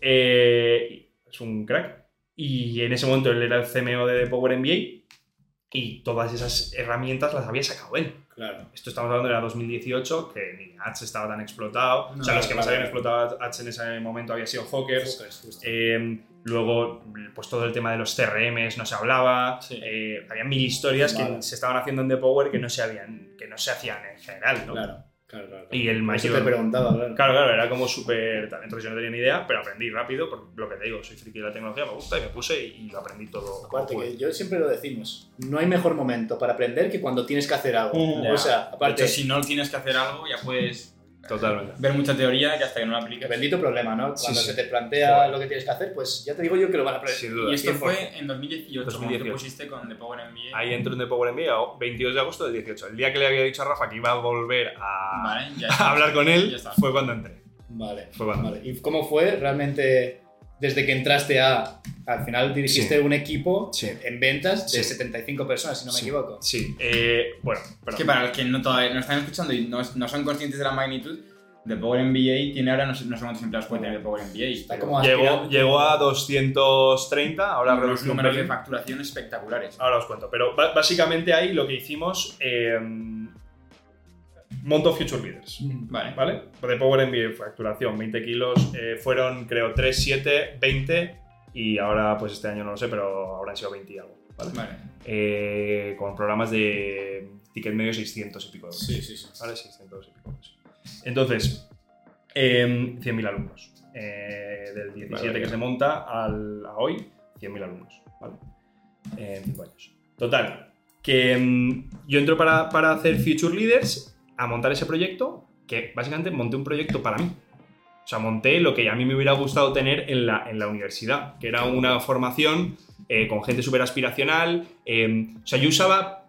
Eh, es un crack. Y en ese momento él era el CMO de Power MBA y todas esas herramientas las había sacado él. Claro. Esto estamos hablando de la 2018, que ni Ads estaba tan explotado. o sea, los que más habían explotado Ads en ese momento habían sido Hawkers. Eh, luego, pues todo el tema de los CRMs no se hablaba. Sí. Eh, había mil historias Vale. que se estaban haciendo en The Power que no se, habían, que no se hacían en general, ¿no? Claro, claro, claro. Y el eso mayor- te preguntaba, claro. Claro, claro, era como súper... Entonces yo no tenía ni idea, pero aprendí rápido, por lo que te digo, soy friki de la tecnología, me gusta y me puse y, lo aprendí todo. Aparte, que yo siempre lo decimos, no hay mejor momento para aprender que cuando tienes que hacer algo. Mm, o sea, De aparte, hecho, si no tienes que hacer algo, ya puedes Totalmente. ver mucha teoría que hasta que no la apliques. bendito problema, ¿no? Cuando Sí, sí. se te plantea Joder. lo que tienes que hacer, pues ya te digo yo que lo van a aprender. Sin duda. Y esto 100%. fue en 2018, 2018. 2018. te pusiste con The Power MBA. Ahí entro en The Power MBA, o 22 de agosto del 18. El día que le había dicho a Rafa que iba a volver a, Vale, ya a está. hablar con él, fue cuando entré. Vale. Fue cuando vale. ¿Y cómo fue realmente desde que entraste a... Al final dirigiste Sí. un equipo Sí. en ventas de Sí. 75 personas, si no me Sí. equivoco. Sí, eh, bueno, Es pero que para los que no, todavía no están escuchando y no, no son conscientes de la magnitud, The Power MBA tiene ahora, no sé, no sé cuántos empleados puede tener The Power MBA. Está pero como llegó, llegó a 230, ahora unos reducido un números de pelín. facturación espectaculares. Ahora os cuento, pero básicamente ahí lo que hicimos, eh, monto Future Leaders. Vale. ¿Vale? De Power MBA, facturación 20 kilos, eh, fueron creo 3, 7, 20 y ahora pues este año no lo sé, pero ahora han sido 20 y algo. ¿vale? Vale. Eh, con programas de ticket medio 600 y pico de euros. Sí, sí, sí. ¿vale? 600 y pico euros. Entonces, eh, 100.000 alumnos. Del 17 Vale. que se monta al, a hoy, 100.000 alumnos. ¿vale? En 5 años. Total, que mm, yo entro para, para hacer Future Leaders a montar ese proyecto, que básicamente monté un proyecto para mí. O sea, monté lo que a mí me hubiera gustado tener en la, en la universidad, que era una formación eh, con gente súper aspiracional. eh, o sea, yo usaba,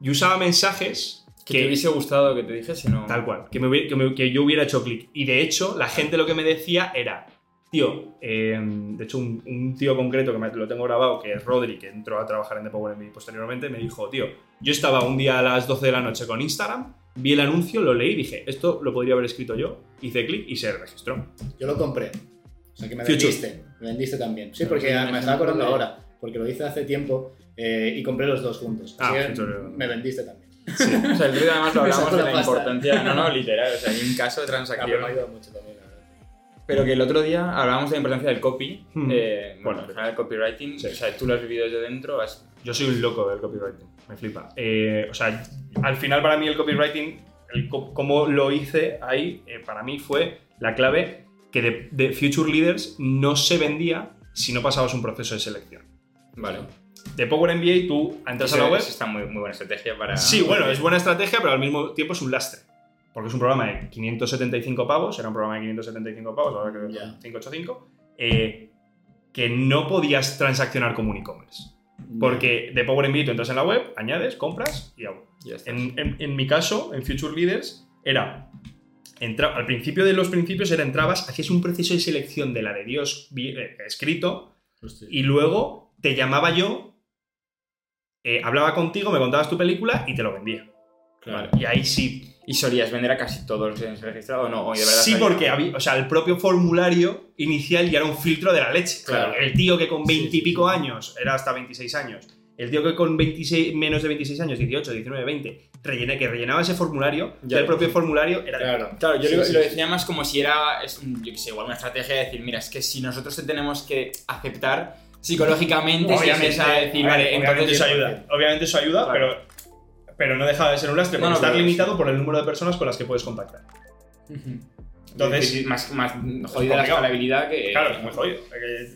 yo usaba mensajes Que te hubiese gustado que te dijese, ¿no? Tal cual, que, me hubiera- que, me- que yo hubiera hecho clic. Y de hecho, la gente lo que me decía era, tío, eh, de hecho, un, un tío concreto que me, lo tengo grabado, que es Rodri, que entró a trabajar en The Power MBA posteriormente, me dijo, tío, yo estaba un día a las 12 de la noche con Instagram, vi el anuncio, lo leí y dije, esto lo podría haber escrito yo, hice clic y se registró. Yo lo compré. O sea, que me Future. vendiste. Me vendiste también. Sí, porque sí, me estaba acordando ahora. Porque lo hice hace tiempo eh, y compré los dos juntos. Así Ah, que Future. me vendiste también. O sea, el otro día además lo hablamos de la pasta. importancia. No, no, literal. O sea, hay un caso de Ah, transacción. me ha ayudado mucho también. Pero que el otro día hablábamos de la importancia del copy. Hmm. eh, bueno, Bueno, el copywriting. sí. O sea, tú lo has vivido desde dentro. Has... Yo soy un loco del copywriting, me flipa. Eh, o sea, al final para mí el copywriting, el co- cómo lo hice ahí, eh, para mí fue la clave que de, de Future Leaders no se vendía si no pasabas un proceso de selección. Vale. De Power MBA tú entras a la web. eso está muy, muy buena estrategia para. Sí, bueno, es buena estrategia, pero al mismo tiempo es un lastre. Porque es un programa de 575 pavos, era un programa de 575 pavos, ahora creo que son 585, eh, que no podías transaccionar como un e-commerce. Porque de Power MBA tú entras en la web, añades, compras y hago. En, en- en mi caso, en Future Leaders, era. entra- al principio de los principios era entrabas, hacías un proceso de selección de la de Dios eh, escrito Hostia. y luego te llamaba yo, eh, hablaba contigo, me contabas tu película y te lo vendía. Claro. Vale, Y ahí sí. ¿Y solías vender a casi todos los que has registrado o no? ¿O de verdad Sí, porque había, o sea, el propio formulario inicial ya era un filtro de la leche. Claro. El tío que con Sí, 20 y sí, pico sí. años, era hasta 26 años, el tío que con 26, menos de 26 años, 18, 19, 20, rellena, que rellenaba ese formulario, Ya. el propio formulario era de Claro. Claro, yo Sí, lo, sí, lo sí. decía más como si era, es yo qué sé, igual una estrategia de decir, mira, es que si nosotros te tenemos que aceptar psicológicamente, si decir, ver, vale, obviamente entonces eso ayuda. Obviamente eso ayuda, Claro. pero, pero no deja de ser un lastre, porque no, estar pero limitado por el número de personas con las que puedes contactar. Entonces, Entonces, más, más jodida la escalabilidad que. Claro, es muy jodido.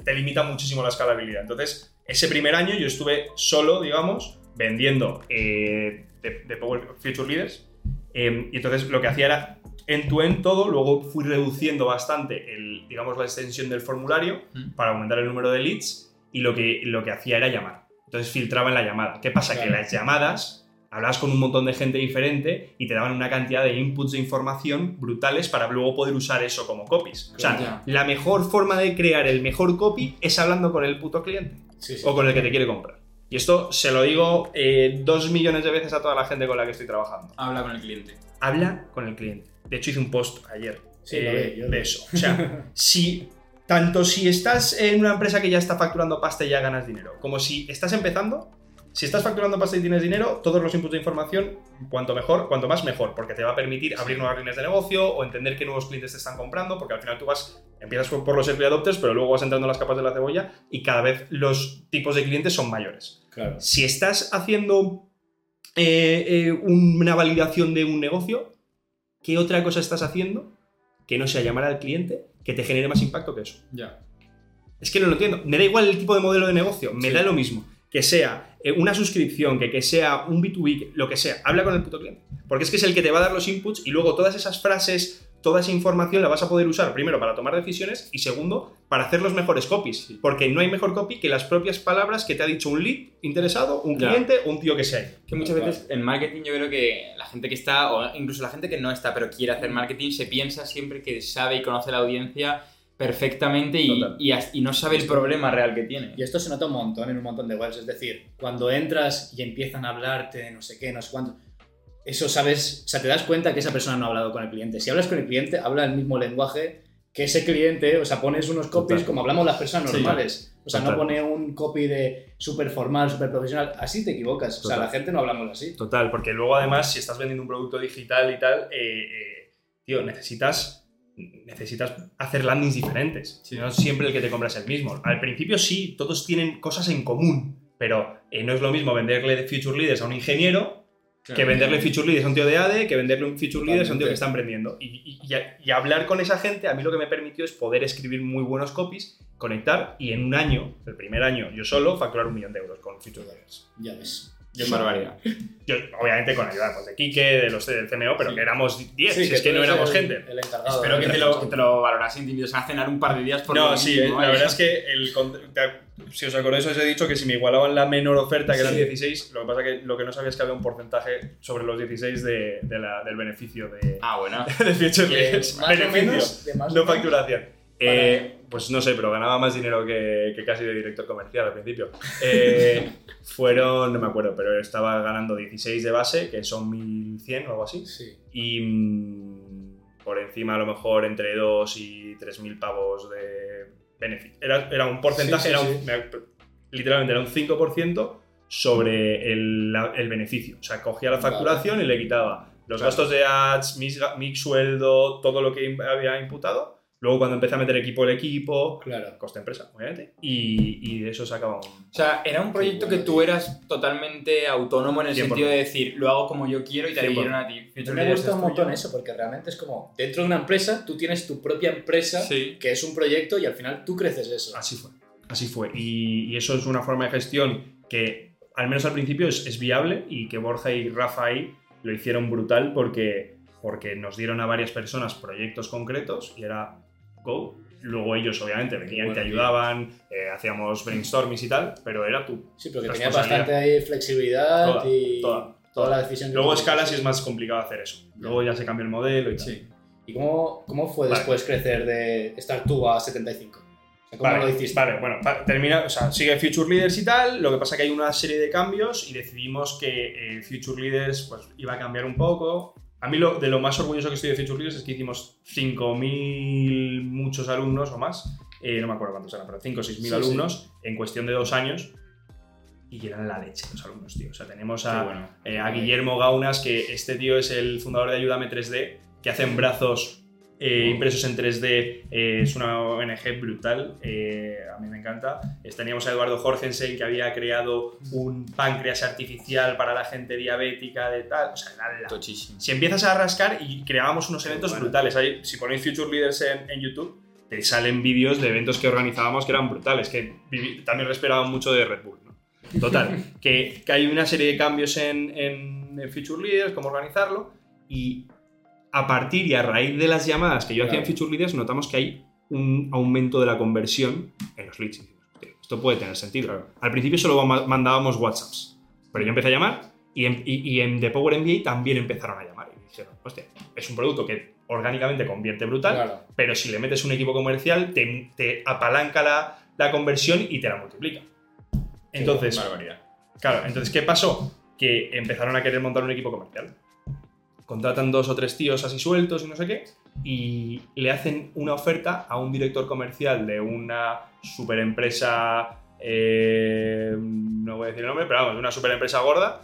Te limita muchísimo la escalabilidad. Entonces, ese primer año yo estuve solo, digamos, vendiendo eh, de, de Power Future Leaders. eh, y entonces lo que hacía era en to end todo. Luego fui reduciendo bastante el, digamos, la extensión del formulario Mm. para aumentar el número de leads. Y lo que, lo que hacía era llamar. Entonces filtraba en la llamada. ¿Qué pasa? Que las llamadas hablabas con un montón de gente diferente y te daban una cantidad de inputs de información brutales para luego poder usar eso como copies. O sea, la mejor forma de crear el mejor copy es hablando con el puto cliente Sí, sí. o con el que te quiere comprar. Y esto se lo digo eh, dos millones de veces a toda la gente con la que estoy trabajando. Habla con el cliente. Habla con el cliente. De hecho, hice un post ayer Sí, eh, yo de vi. eso. O sea, si tanto si estás en una empresa que ya está facturando pasta y ya ganas dinero, como si estás empezando, si estás facturando pasta y tienes dinero, todos los inputs de información, cuanto mejor, cuanto más mejor, porque te va a permitir abrir nuevas líneas de negocio o entender qué nuevos clientes te están comprando, porque al final tú vas, empiezas por, los early adopters, pero luego vas entrando en las capas de la cebolla y cada vez los tipos de clientes son mayores. Claro. Si estás haciendo eh, eh, una validación de un negocio, ¿qué otra cosa estás haciendo que no sea llamar al cliente que te genere más impacto que eso? Ya. Es que no lo entiendo. Me da igual el tipo de modelo de negocio, me Sí. da lo mismo. Que sea eh, una suscripción, que, que sea un B2B, que- lo que sea. Habla con el puto cliente. Porque es que es el que te va a dar los inputs y luego todas esas frases, toda esa información la vas a poder usar primero para tomar decisiones y segundo para hacer los mejores copies. Porque no hay mejor copy que las propias palabras que te ha dicho un lead interesado, un cliente o un tío que sea. Que muchas veces en marketing yo creo que la gente que está, o incluso la gente que no está, pero quiere hacer marketing, se piensa siempre que sabe y conoce la audiencia perfectamente y, Total. y, as- y no sabe el problema real que tiene. Y esto se nota un montón en un montón de webs. Es decir, cuando entras y empiezan a hablarte de no sé qué, no sé cuánto, eso sabes, o sea, te das cuenta que esa persona no ha hablado con el cliente. Si hablas con el cliente, habla el mismo lenguaje que ese cliente, o sea, pones unos copies Total. como hablamos las personas Sí. normales. O sea, no Total. pone un copy de súper formal, súper profesional. Así te equivocas. O sea, Total. la gente no hablamos así. Total, porque luego además, si estás vendiendo un producto digital y tal, eh, eh, tío, necesitas, necesitas hacer landings diferentes. Sí. No siempre el que te compras es el mismo. Al principio sí, todos tienen cosas en común, pero eh, no es lo mismo venderle Future Leaders a un ingeniero que venderle Feature Leaders a un tío de ADE, que venderle un Feature Leaders a un tío que está emprendiendo. Y, y- y a- y hablar con esa gente, a mí lo que me permitió es poder escribir muy buenos copies, conectar y en un año, el primer año, yo solo, facturar un millón de euros con Feature Leaders. Ya ves. Qué barbaridad. Yo, obviamente con ayuda pues, de Quique, de los del CMO, pero Sí. que éramos 10, Sí, si es que no éramos el- gente. El encargado. Espero que de- te, lo, que te lo a cenar un par de días por No, lo sí, la ¿eh? verdad es que el, si os acordáis os he dicho que si me igualaban la menor oferta, que eran Sí. 16, lo que pasa que lo que no sabía es que había un porcentaje sobre los 16 de, de la- del beneficio de, Ah, bueno. de que Leaders. más o Beneficio, menos, de más no facturación. Eh, pues no sé, pero ganaba más dinero que, que casi de director comercial al principio. Eh, fueron, no me acuerdo, pero estaba ganando 16 de base, que son 1100 o algo así. Sí. Y mm, por encima a lo mejor entre 2 y 3.000 pavos de beneficio. Era, era un porcentaje, Sí, sí, era un- me- literalmente era un 5% sobre el, la- el beneficio. O sea, cogía la facturación y le quitaba los Claro. gastos de ads, mi, mi sueldo, todo lo que había imputado. Luego cuando empecé a meter equipo el equipo, Claro. coste empresa, obviamente, y, y de eso sacaba un... O sea, era un proyecto que tú eras totalmente autónomo en el 100%. sentido de decir, lo hago como yo quiero y te 100%. dieron a ti. Me gusta un montón eso, porque realmente es como, dentro de una empresa, tú tienes tu propia empresa, Sí. que es un proyecto, y al final tú creces eso. Así fue, así fue. Y, y eso es una forma de gestión que, al menos al principio, es, es viable y que Borja y Rafa ahí lo hicieron brutal porque, porque nos dieron a varias personas proyectos concretos y era go. Luego ellos, obviamente, venían y te Bueno, ayudaban, eh, hacíamos brainstormings y tal, pero era tú. Sí, porque tenías bastante ahí flexibilidad Toda, y toda, toda la decisión. que Luego escalas y es más complicado hacer eso. Luego ya se cambió el modelo y tal. Sí. ¿Y cómo, cómo fue Vale. después crecer de estar tú a 75? O ¿Cómo vale, lo hiciste? Vale, bueno, termina, o sea, sigue Future Leaders y tal. Lo que pasa que hay una serie de cambios y decidimos que eh, Future Leaders pues, iba a cambiar un poco. A mí lo, de lo más orgulloso que estoy de Future es que hicimos 5.000 muchos alumnos o más. eh, no me acuerdo cuántos eran, pero 5 o 6.000 Sí, sí. alumnos en cuestión de dos años. Y eran la leche los alumnos, tío. O sea, tenemos a, bueno. eh, a Guillermo Gaunas, que este tío es el fundador de Ayúdame 3D, que hacen brazos eh, impresos en 3D. eh, es una ONG brutal, eh, a mí me encanta. Teníamos a Eduardo Jorgensen, que había creado un páncreas artificial para la gente diabética de tal. O sea, la si empiezas a rascar y creábamos unos eventos bueno. brutales. Ahí, si ponéis Future Leaders en, en YouTube, te salen vídeos de eventos que organizábamos que eran brutales, que también respiraban mucho de Red Bull. ¿no? Total, que, que hay una serie de cambios en, en, en Future Leaders, cómo organizarlo, y a partir y a raíz de las llamadas que yo hacía en. Future Leaders, notamos que hay un aumento de la conversión en los leads. Y dijimos, "Hostia, Esto puede tener sentido. Claro. Al principio solo ma- mandábamos WhatsApps, pero yo empecé a llamar y en, y, y en The Power MBA también empezaron a llamar. Y dijeron, hostia, es un producto que orgánicamente convierte brutal, Claro. pero si le metes un equipo comercial, te, te apalanca la, la conversión y te la multiplica. Entonces, claro, entonces, ¿qué pasó? Que empezaron a querer montar un equipo comercial. Contratan dos o tres tíos así sueltos y no sé qué, y le hacen una oferta a un director comercial de una super empresa, eh, no voy a decir el nombre, pero vamos, de una super empresa gorda,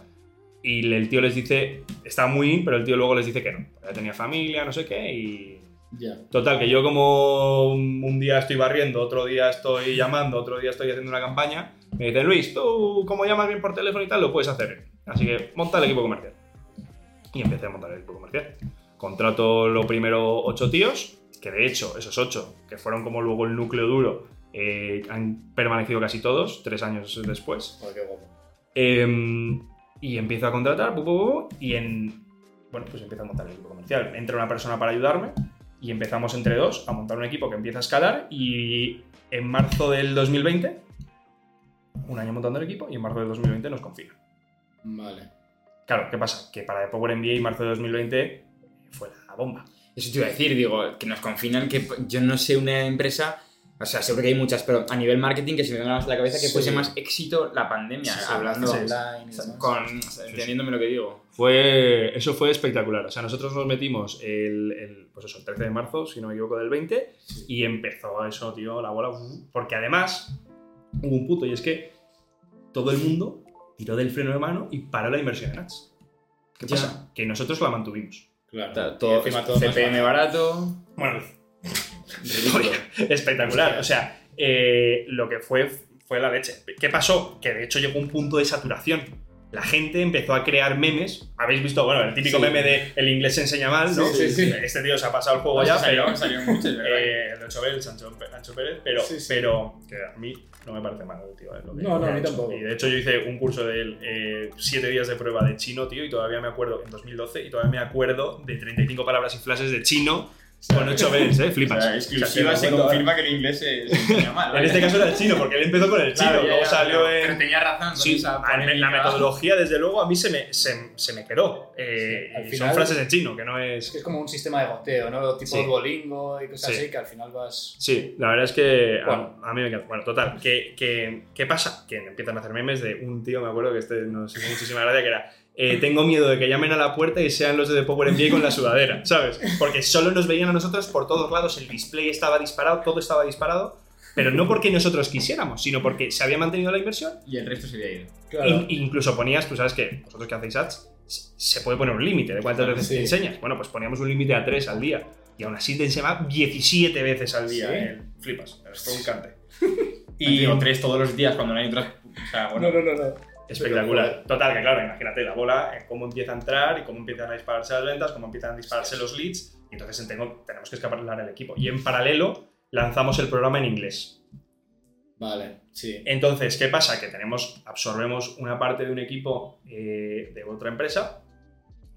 y el tío les dice, está muy in, pero el tío luego les dice que no, ya tenía familia, no sé qué, y Ya. Total, que yo como un un día estoy barriendo, otro día estoy llamando, otro día estoy haciendo una campaña, me dicen, Luis, tú como llamas bien por teléfono y tal, lo puedes hacer. Así que monta el equipo comercial. Y empecé a montar el equipo comercial. Contrato lo primero ocho tíos, que de hecho esos ocho, que fueron como luego el núcleo duro, eh, han permanecido casi todos, tres años después. Joder, qué guapo. Eh, y empiezo a contratar, pu, y en. Bueno, pues empiezo a montar el equipo comercial. Entra una persona para ayudarme y empezamos entre dos a montar un equipo que empieza a escalar. Y en marzo del 2020, un año montando el equipo, y en marzo del 2020 nos confinan. Vale. Claro, ¿qué pasa? Que para The Power MBA, marzo de 2020 fue la bomba. Eso te iba a decir, digo, que nos confinan que yo no sé una empresa, o sea, seguro que hay muchas, pero a nivel marketing que se me venga más a la cabeza que Sí. fuese más éxito la pandemia, Sí, sí, hablando sí, online, entendiéndome lo que digo. Fue, eso fue espectacular. O sea, nosotros nos metimos el, el, pues eso, el 13 de marzo, si no me equivoco, del 20, y empezó eso, tío, la bola. Porque además hubo un puto, y es que todo el mundo tiró del freno de mano y paró la inversión en ads. ¿Qué Ya. pasa? Que nosotros la mantuvimos. Claro. Y Todo, encima todo CPM barato, Bueno, espectacular. O sea, eh, lo que fue fue la leche. ¿Qué pasó? Que de hecho llegó un punto de saturación. La gente empezó a crear memes. Habéis visto, bueno, el típico Sí. meme de el inglés se enseña mal, ¿no? Sí, sí, sí. Este tío se ha pasado el juego ya, salió, pero. salió muchos, ¿verdad? Eh, el de Ocho Pérez, Sancho, Ancho Pérez, pero, Sí, sí. pero que a mí no me parece mal, tío. lo que- No, no, a mí tampoco. Y de hecho yo hice un curso de él, eh, siete días de prueba de chino, tío, y todavía me acuerdo, en 2012, y todavía me acuerdo de 35 palabras y frases de chino con 8 Bs, ¿eh? O Flipas. sea, exclusiva O sea, se confirma que el inglés se, se enseña mal. En este caso era el chino, porque él empezó con el chino, Claro, luego ya, salió pero- en... Pero tenía razón. Sí, esa a- la metodología, desde luego, a mí se me, se, se me quedó. Eh, Sí, al final- son frases en chino, que no Es es... como un sistema de goteo, ¿no? Tipo Sí. Duolingo y cosas Sí. así, que al final vas. Sí, la verdad es que a- Bueno. a, mí me encanta. Bueno, total, ¿qué, qué, qué pasa? Que empiezan a hacer memes de un tío, me acuerdo que este nos hizo muchísima gracia, que era eh, tengo miedo de que llamen a la puerta y sean los de The Power MBA con la sudadera, ¿sabes? Porque solo nos veían a nosotros por todos lados, el display estaba disparado, todo estaba disparado, pero no porque nosotros quisiéramos, sino porque se había mantenido la inversión Y el resto se había ido. Claro. In- incluso ponías, tú sabes que vosotros que hacéis ads, se puede poner un límite de cuántas veces Sí. te enseñas. Bueno, pues poníamos un límite a 3 al día. Y aún así te enseñaba 17 veces al día. Sí. eh. Flipas, fue un cante. Y digo tres todos los días cuando no hay otras. O sea, bueno. no, no, no, no. Espectacular. Total, que claro, imagínate la bola, eh, cómo empieza a entrar y cómo empiezan a dispararse las ventas, cómo empiezan a dispararse los leads. Y entonces tengo- tenemos que escalar el equipo. Y en paralelo lanzamos el programa en inglés. Vale, sí. Entonces, ¿qué pasa? Que tenemos, absorbemos una parte de un equipo eh, de otra empresa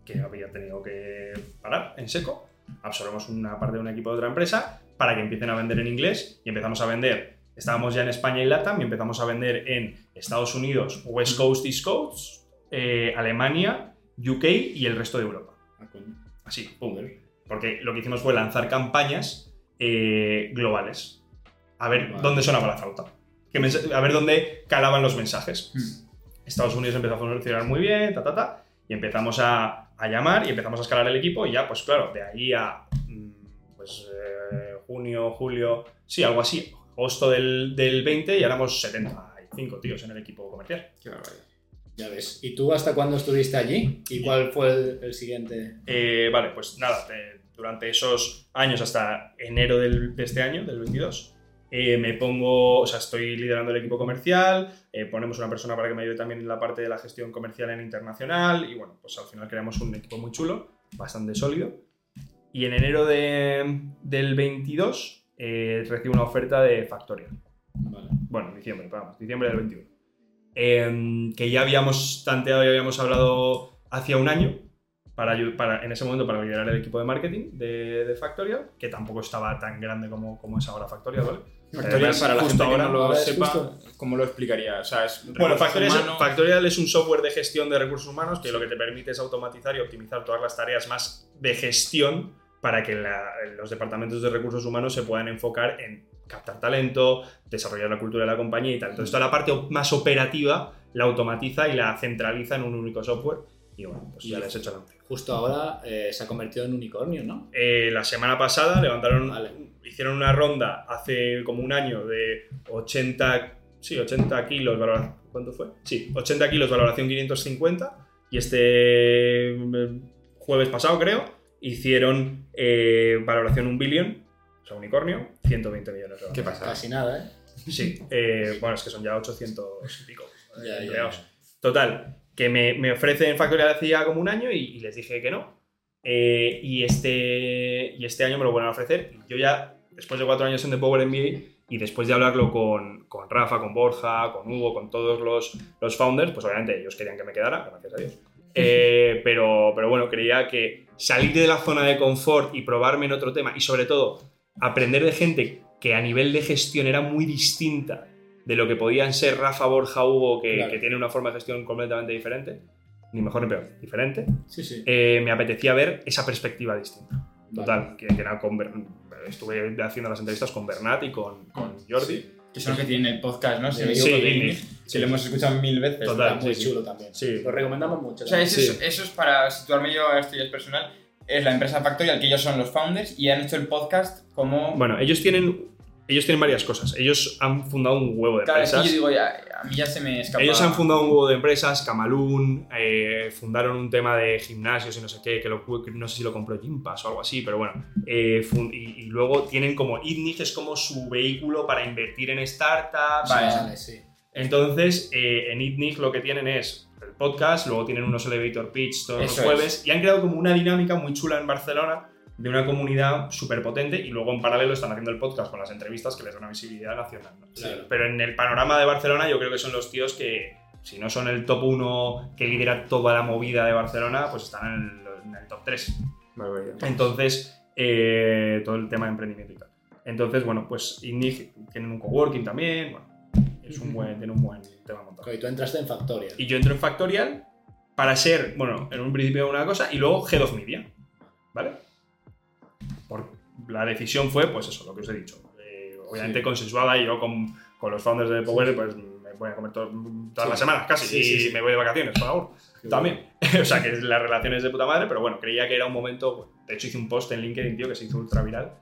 que había tenido que parar en seco. Absorbemos una parte de un equipo de otra empresa para que empiecen a vender en inglés y empezamos a vender. Estábamos ya en España y LATAM y empezamos a vender en Estados Unidos, West Coast, East Coast, eh, Alemania, UK y el resto de Europa. Ah. Así, pum. Porque lo que hicimos fue lanzar campañas eh, globales. a ver Vale. dónde sonaba la flauta. A ver dónde calaban los mensajes. Mm. Estados Unidos empezó a funcionar muy bien, ta, ta, ta, y empezamos a, a llamar y empezamos a escalar el equipo y ya, pues claro, de ahí a mm, pues, eh, junio, julio, sí, algo así, agosto del, del 20 y éramos 75 tíos en el equipo comercial. Qué barbaridad. Ya ves. ¿Y tú hasta cuándo estuviste allí? ¿Y cuál fue el, el siguiente? Eh, vale, pues nada, eh, durante esos años hasta enero del- de este año, del 22, eh, me pongo, o sea, estoy liderando el equipo comercial, eh, ponemos una persona para que me ayude también en la parte de la gestión comercial en internacional y bueno, pues al final creamos un equipo muy chulo, bastante sólido. Y en enero de- del 22 eh, recibo una oferta de Factorial. Vale. Bueno, diciembre, vamos, diciembre del 21. Em, que ya habíamos tanteado y habíamos hablado hacía un año, para, para, en ese momento para liderar el equipo de marketing de, de Factorial, que tampoco estaba tan grande como, como es ahora Factorial, ¿vale? Factorial, Además, para la gente que ahora- no lo sepa, justo. ¿cómo lo explicaría? O sea, es Bueno, Factorial es, Factorial es un software de gestión de recursos humanos que lo que te permite es automatizar y optimizar todas las tareas más de gestión para que la- los departamentos de recursos humanos se puedan enfocar en captar talento, desarrollar la cultura de la compañía y tal. Entonces, toda la parte más operativa la automatiza y la centraliza en un único software. Y bueno, pues ya Y- les he hecho la anuncio. Justo ahora eh, se ha convertido en unicornio, ¿no? Eh, la semana pasada levantaron, Vale. hicieron una ronda hace como un año de 80, sí, 80 kilos, valora- ¿cuánto fue? Sí, 80 kilos, valoración 550. Y este mm, jueves pasado, creo, hicieron eh, valoración un billón, o sea, unicornio, 120 millones de ¿Qué dólares. pasa? Casi nada, ¿eh? Sí, eh, bueno, es que son ya 800 y pico. eh, Ya, ya, empleados. ya. Total, que me, me ofrecen Factorial hacía como un año y, y les dije que no. Eh, y, este, y este año me lo vuelven a ofrecer. Yo ya, después de cuatro años en The Power MBA y después de hablarlo con, con Rafa, con Borja, con Hugo, con todos los, los founders, pues obviamente ellos querían que me quedara, gracias a Dios. Eh, pero, pero bueno, creía que salir de la zona de confort y probarme en otro tema y sobre todo aprender de gente que a nivel de gestión era muy distinta de lo que podían ser Rafa, Borja, Hugo, que, Claro. que tienen una forma de gestión completamente diferente, ni mejor ni peor, diferente, Sí, sí. eh, me apetecía ver esa perspectiva distinta. Vale. Total, que, que era con estuve haciendo las entrevistas con Bernat y con, con Jordi. Que son los que tienen el podcast, ¿no? Si me Sí, equivoco. Indy, que lo hemos escuchado mil veces. Total. Está muy sí, sí. chulo también. Sí. Lo recomendamos mucho. O sea, eso, es, eso es para situarme yo a esto ya es personal. Es la empresa Factorial, que ellos son los founders y han hecho el podcast como. Bueno, ellos tienen, ellos tienen varias cosas. Ellos han fundado un huevo de claro, es que empresas. yo digo, ya, a mí ya se me escapa. Ellos han fundado un huevo de empresas, Camalún, eh, fundaron un tema de gimnasios y no sé qué, que, lo, no sé si lo compró Gympass o algo así, pero bueno. eh, y, y luego tienen como ITNIC, es como su vehículo para invertir en startups. Vale. Vale, sí. Entonces, eh, en ITNIC lo que tienen es el podcast, luego tienen unos elevator pitch todos Eso los jueves y han creado como una dinámica muy chula en Barcelona de una comunidad súper potente y luego en paralelo están haciendo el podcast con las entrevistas que les dan una visibilidad nacional. ¿no? Claro. Pero en el panorama de Barcelona yo creo que son los tíos que, si no son el top 1 que lidera toda la movida de Barcelona, pues están en el, en el top 3. Barbaridad. Entonces, eh, todo el tema de emprendimiento y tal. Entonces, bueno, pues INNIG tienen un coworking también, bueno, es un buen, tiene un buen tema montado. Y tú entraste en Factorial. Y yo entro en Factorial para ser, bueno, en un principio una cosa y luego Head of Media, ¿vale? La decisión fue, pues eso, lo que os he dicho. Eh, obviamente Sí. consensuada y yo con, con los founders de Power, pues me voy a comer to- todas Sí. las semanas casi Sí, sí, y sí. me voy de vacaciones, por favor. También. o sea, que la relación es de puta madre, pero bueno, creía que era un momento. bueno, de hecho, hice un post en LinkedIn, tío, que se hizo ultra viral,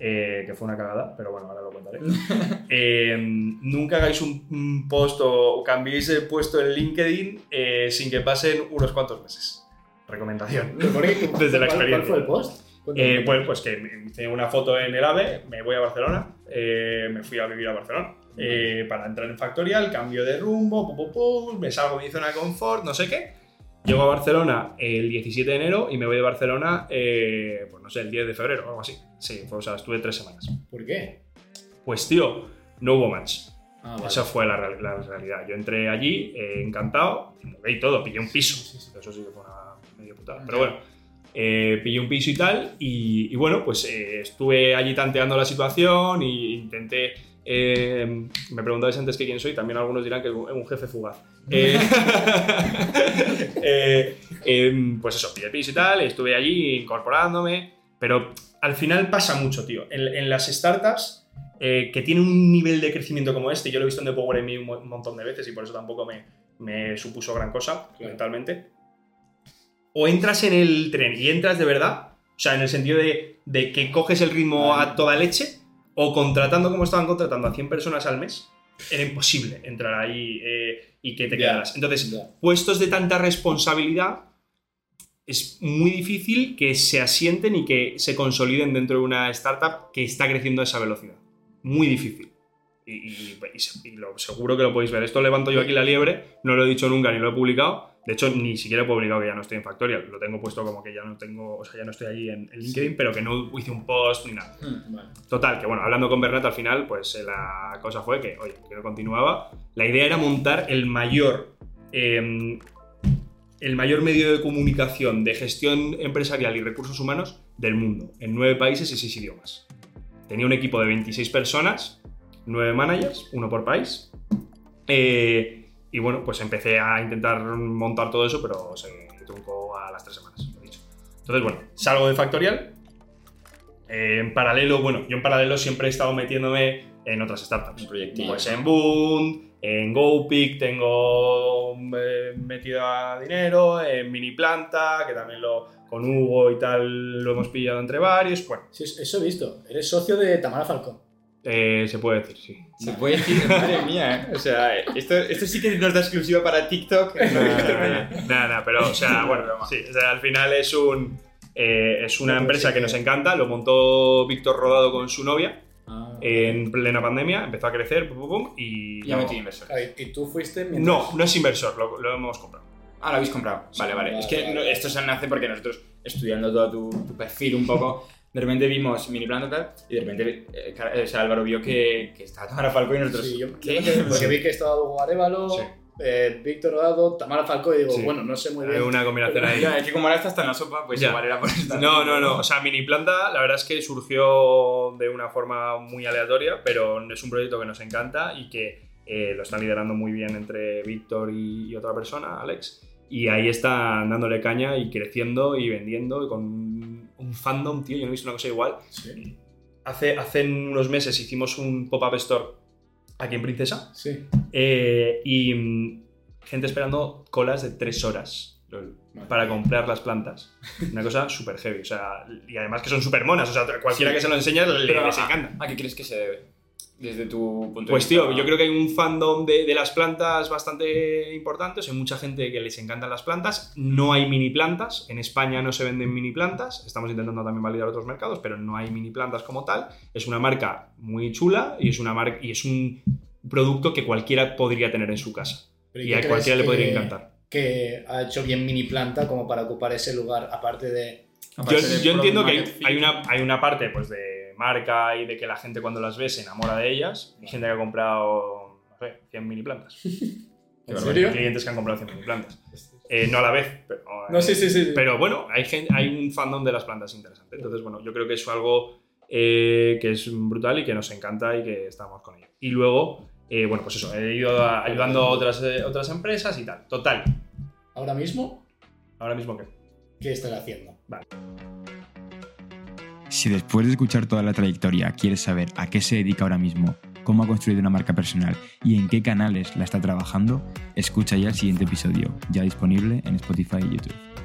eh, que fue una cagada, pero bueno, ahora lo contaré. Eh, nunca hagáis un, un post o cambiéis el puesto en LinkedIn eh, sin que pasen unos cuantos meses. Recomendación. Desde la ¿Cuál- experiencia. ¿Cuál fue el post? Eh, pues, pues que me hice una foto en el AVE, me voy a Barcelona, eh, me fui a vivir a Barcelona. eh, para entrar en Factorial, cambio de rumbo, pum, pum, pum, me salgo de mi zona de confort, no sé qué. Llego a Barcelona el 17 de enero y me voy de Barcelona, eh, pues no sé, el 10 de febrero o algo así. Sí, fue, o sea, estuve tres semanas. ¿Por qué? Pues tío, no hubo match. Ah, vale. Esa fue la, la realidad. Yo entré allí, eh, encantado, mudé y todo, pillé un piso. Sí, sí, sí. Eso sí que fue una medio putada. Pero bueno, eh, pillé un piso y tal, y, y bueno, pues eh, estuve allí tanteando la situación e intenté. eh, me preguntabais antes que quién soy, también algunos dirán que es un jefe fugaz. Eh, pues eso, pillé piso y tal, estuve allí incorporándome, pero al final pasa mucho, tío. En, en las startups que tiene un nivel de crecimiento como este, yo lo he visto en The Power Me un, mo- un montón de veces y por eso tampoco me, me supuso gran cosa Claro. mentalmente. O entras en el tren y entras de verdad, o sea, en el sentido de, de que coges el ritmo a toda leche, o contratando como estaban contratando a 100 personas al mes, era imposible entrar ahí eh, y que te quedaras. Entonces, puestos de tanta responsabilidad, es muy difícil que se asienten y que se consoliden dentro de una startup que está creciendo a esa velocidad. Muy difícil. Y, y- y se- y lo, seguro que lo podéis ver. Esto levanto yo aquí la liebre, no lo he dicho nunca ni lo he publicado. De hecho, ni siquiera he publicado que ya no estoy en Factorial. Lo tengo puesto como que ya no tengo, o sea, ya no estoy allí en, en LinkedIn, pero que no hice un post ni nada. Vale. Total, que bueno, hablando con Bernat al final, pues eh, la cosa fue que, oye, que no continuaba. La idea era montar el mayor, eh, el mayor medio de comunicación de gestión empresarial y recursos humanos del mundo, en nueve países y seis idiomas. Tenía un equipo de 26 personas, nueve managers, uno por país. Eh, y bueno, pues empecé a intentar montar todo eso, pero se truncó a las tres semanas, lo he dicho. Entonces, bueno, salgo de Factorial. Eh, en paralelo, bueno, yo en paralelo siempre he estado metiéndome en otras startups. Pues en Boom, en GoPick tengo eh, metido a dinero, en Mini Planta, que también lo con Hugo y tal lo hemos pillado entre varios. Bueno, Sí, eso he visto. Eres socio de Tamara Falcón. Eh, se puede decir, sí. Se puede decir, madre mía, ¿eh? O sea, esto, esto sí que nos da exclusiva para TikTok. Nada, nada, pero, o sea, bueno, sí, o sea, al final es un. eh, es una No, empresa que que- nos encanta, lo montó Víctor Rodado con su novia Ah. en plena pandemia, empezó a crecer, pum, pum, pum, y. Ya no, metí inversor. Ah, y- tú fuiste mientras- no, no es inversor, lo, lo hemos comprado. Ah, lo habéis comprado. Vale, vale. Vale, Es que no- vale. esto se nace porque nosotros, estudiando todo tu, tu perfil un poco, de repente vimos mini planta tal, y de repente eh, o sea, Álvaro vio que, que estaba Tamara Falcón y nosotros. Sí, yo, ¿qué? porque vi que estaba Hugo Arevalo, Sí. eh, Víctor Rodado, Tamara Falcón y digo, Sí. bueno, no sé muy Hay bien. una combinación ahí. Ya, es que como ahora está hasta en la sopa, pues Ya. igual era por esta. No, no, no. O sea, Mini Planta, la verdad es que surgió de una forma muy aleatoria, pero es un proyecto que nos encanta y que eh, lo están liderando muy bien entre Víctor y, y otra persona, Alex. Y ahí están dándole caña y creciendo y vendiendo y con un fandom, tío. Yo no he visto una cosa igual. Sí, Hace, hace unos meses hicimos un pop-up store aquí en Princesa sí. eh, y mm, gente esperando colas de tres horas para comprar las plantas. Una cosa súper heavy. O sea, y además que son súper monas. O sea, cualquiera Sí. que se lo enseñe le, les ¿a- encanta. ¿A qué crees que se debe? Desde tu punto Pues de vista. tío, yo creo que hay un fandom de, de las plantas bastante importante. O sea, hay mucha gente que les encantan las plantas. No hay mini plantas. En España no se venden mini plantas. Estamos intentando también validar otros mercados, pero no hay mini plantas como tal. Es una marca muy chula y es, una marca, y es un producto que cualquiera podría tener en su casa. Y a cualquiera le que- podría encantar. Que ha hecho bien mini planta como para ocupar ese lugar, aparte de. Yo, Aparte de yo entiendo que hay, una, hay una parte pues, de marca y de que la gente cuando las ve se enamora de ellas. Hay gente que ha comprado, no sé, 100 mini plantas. ¿En Hay serio? clientes que han comprado 100 mini plantas. Eh, no a la vez, pero, No, sí, sí, sí. sí. pero bueno, hay, gen- hay un fandom de las plantas interesante. Entonces, bueno, yo creo que es algo eh, que es brutal y que nos encanta y que estamos con ello. Y luego, eh, bueno, pues eso, he ido a- ayudando a otras, eh, otras empresas y tal. Total, Ahora mismo, ahora mismo que. ¿qué estás haciendo? Si después de escuchar toda la trayectoria quieres saber a qué se dedica ahora mismo, cómo ha construido una marca personal y en qué canales la está trabajando, escucha ya el siguiente episodio, ya disponible en Spotify y YouTube.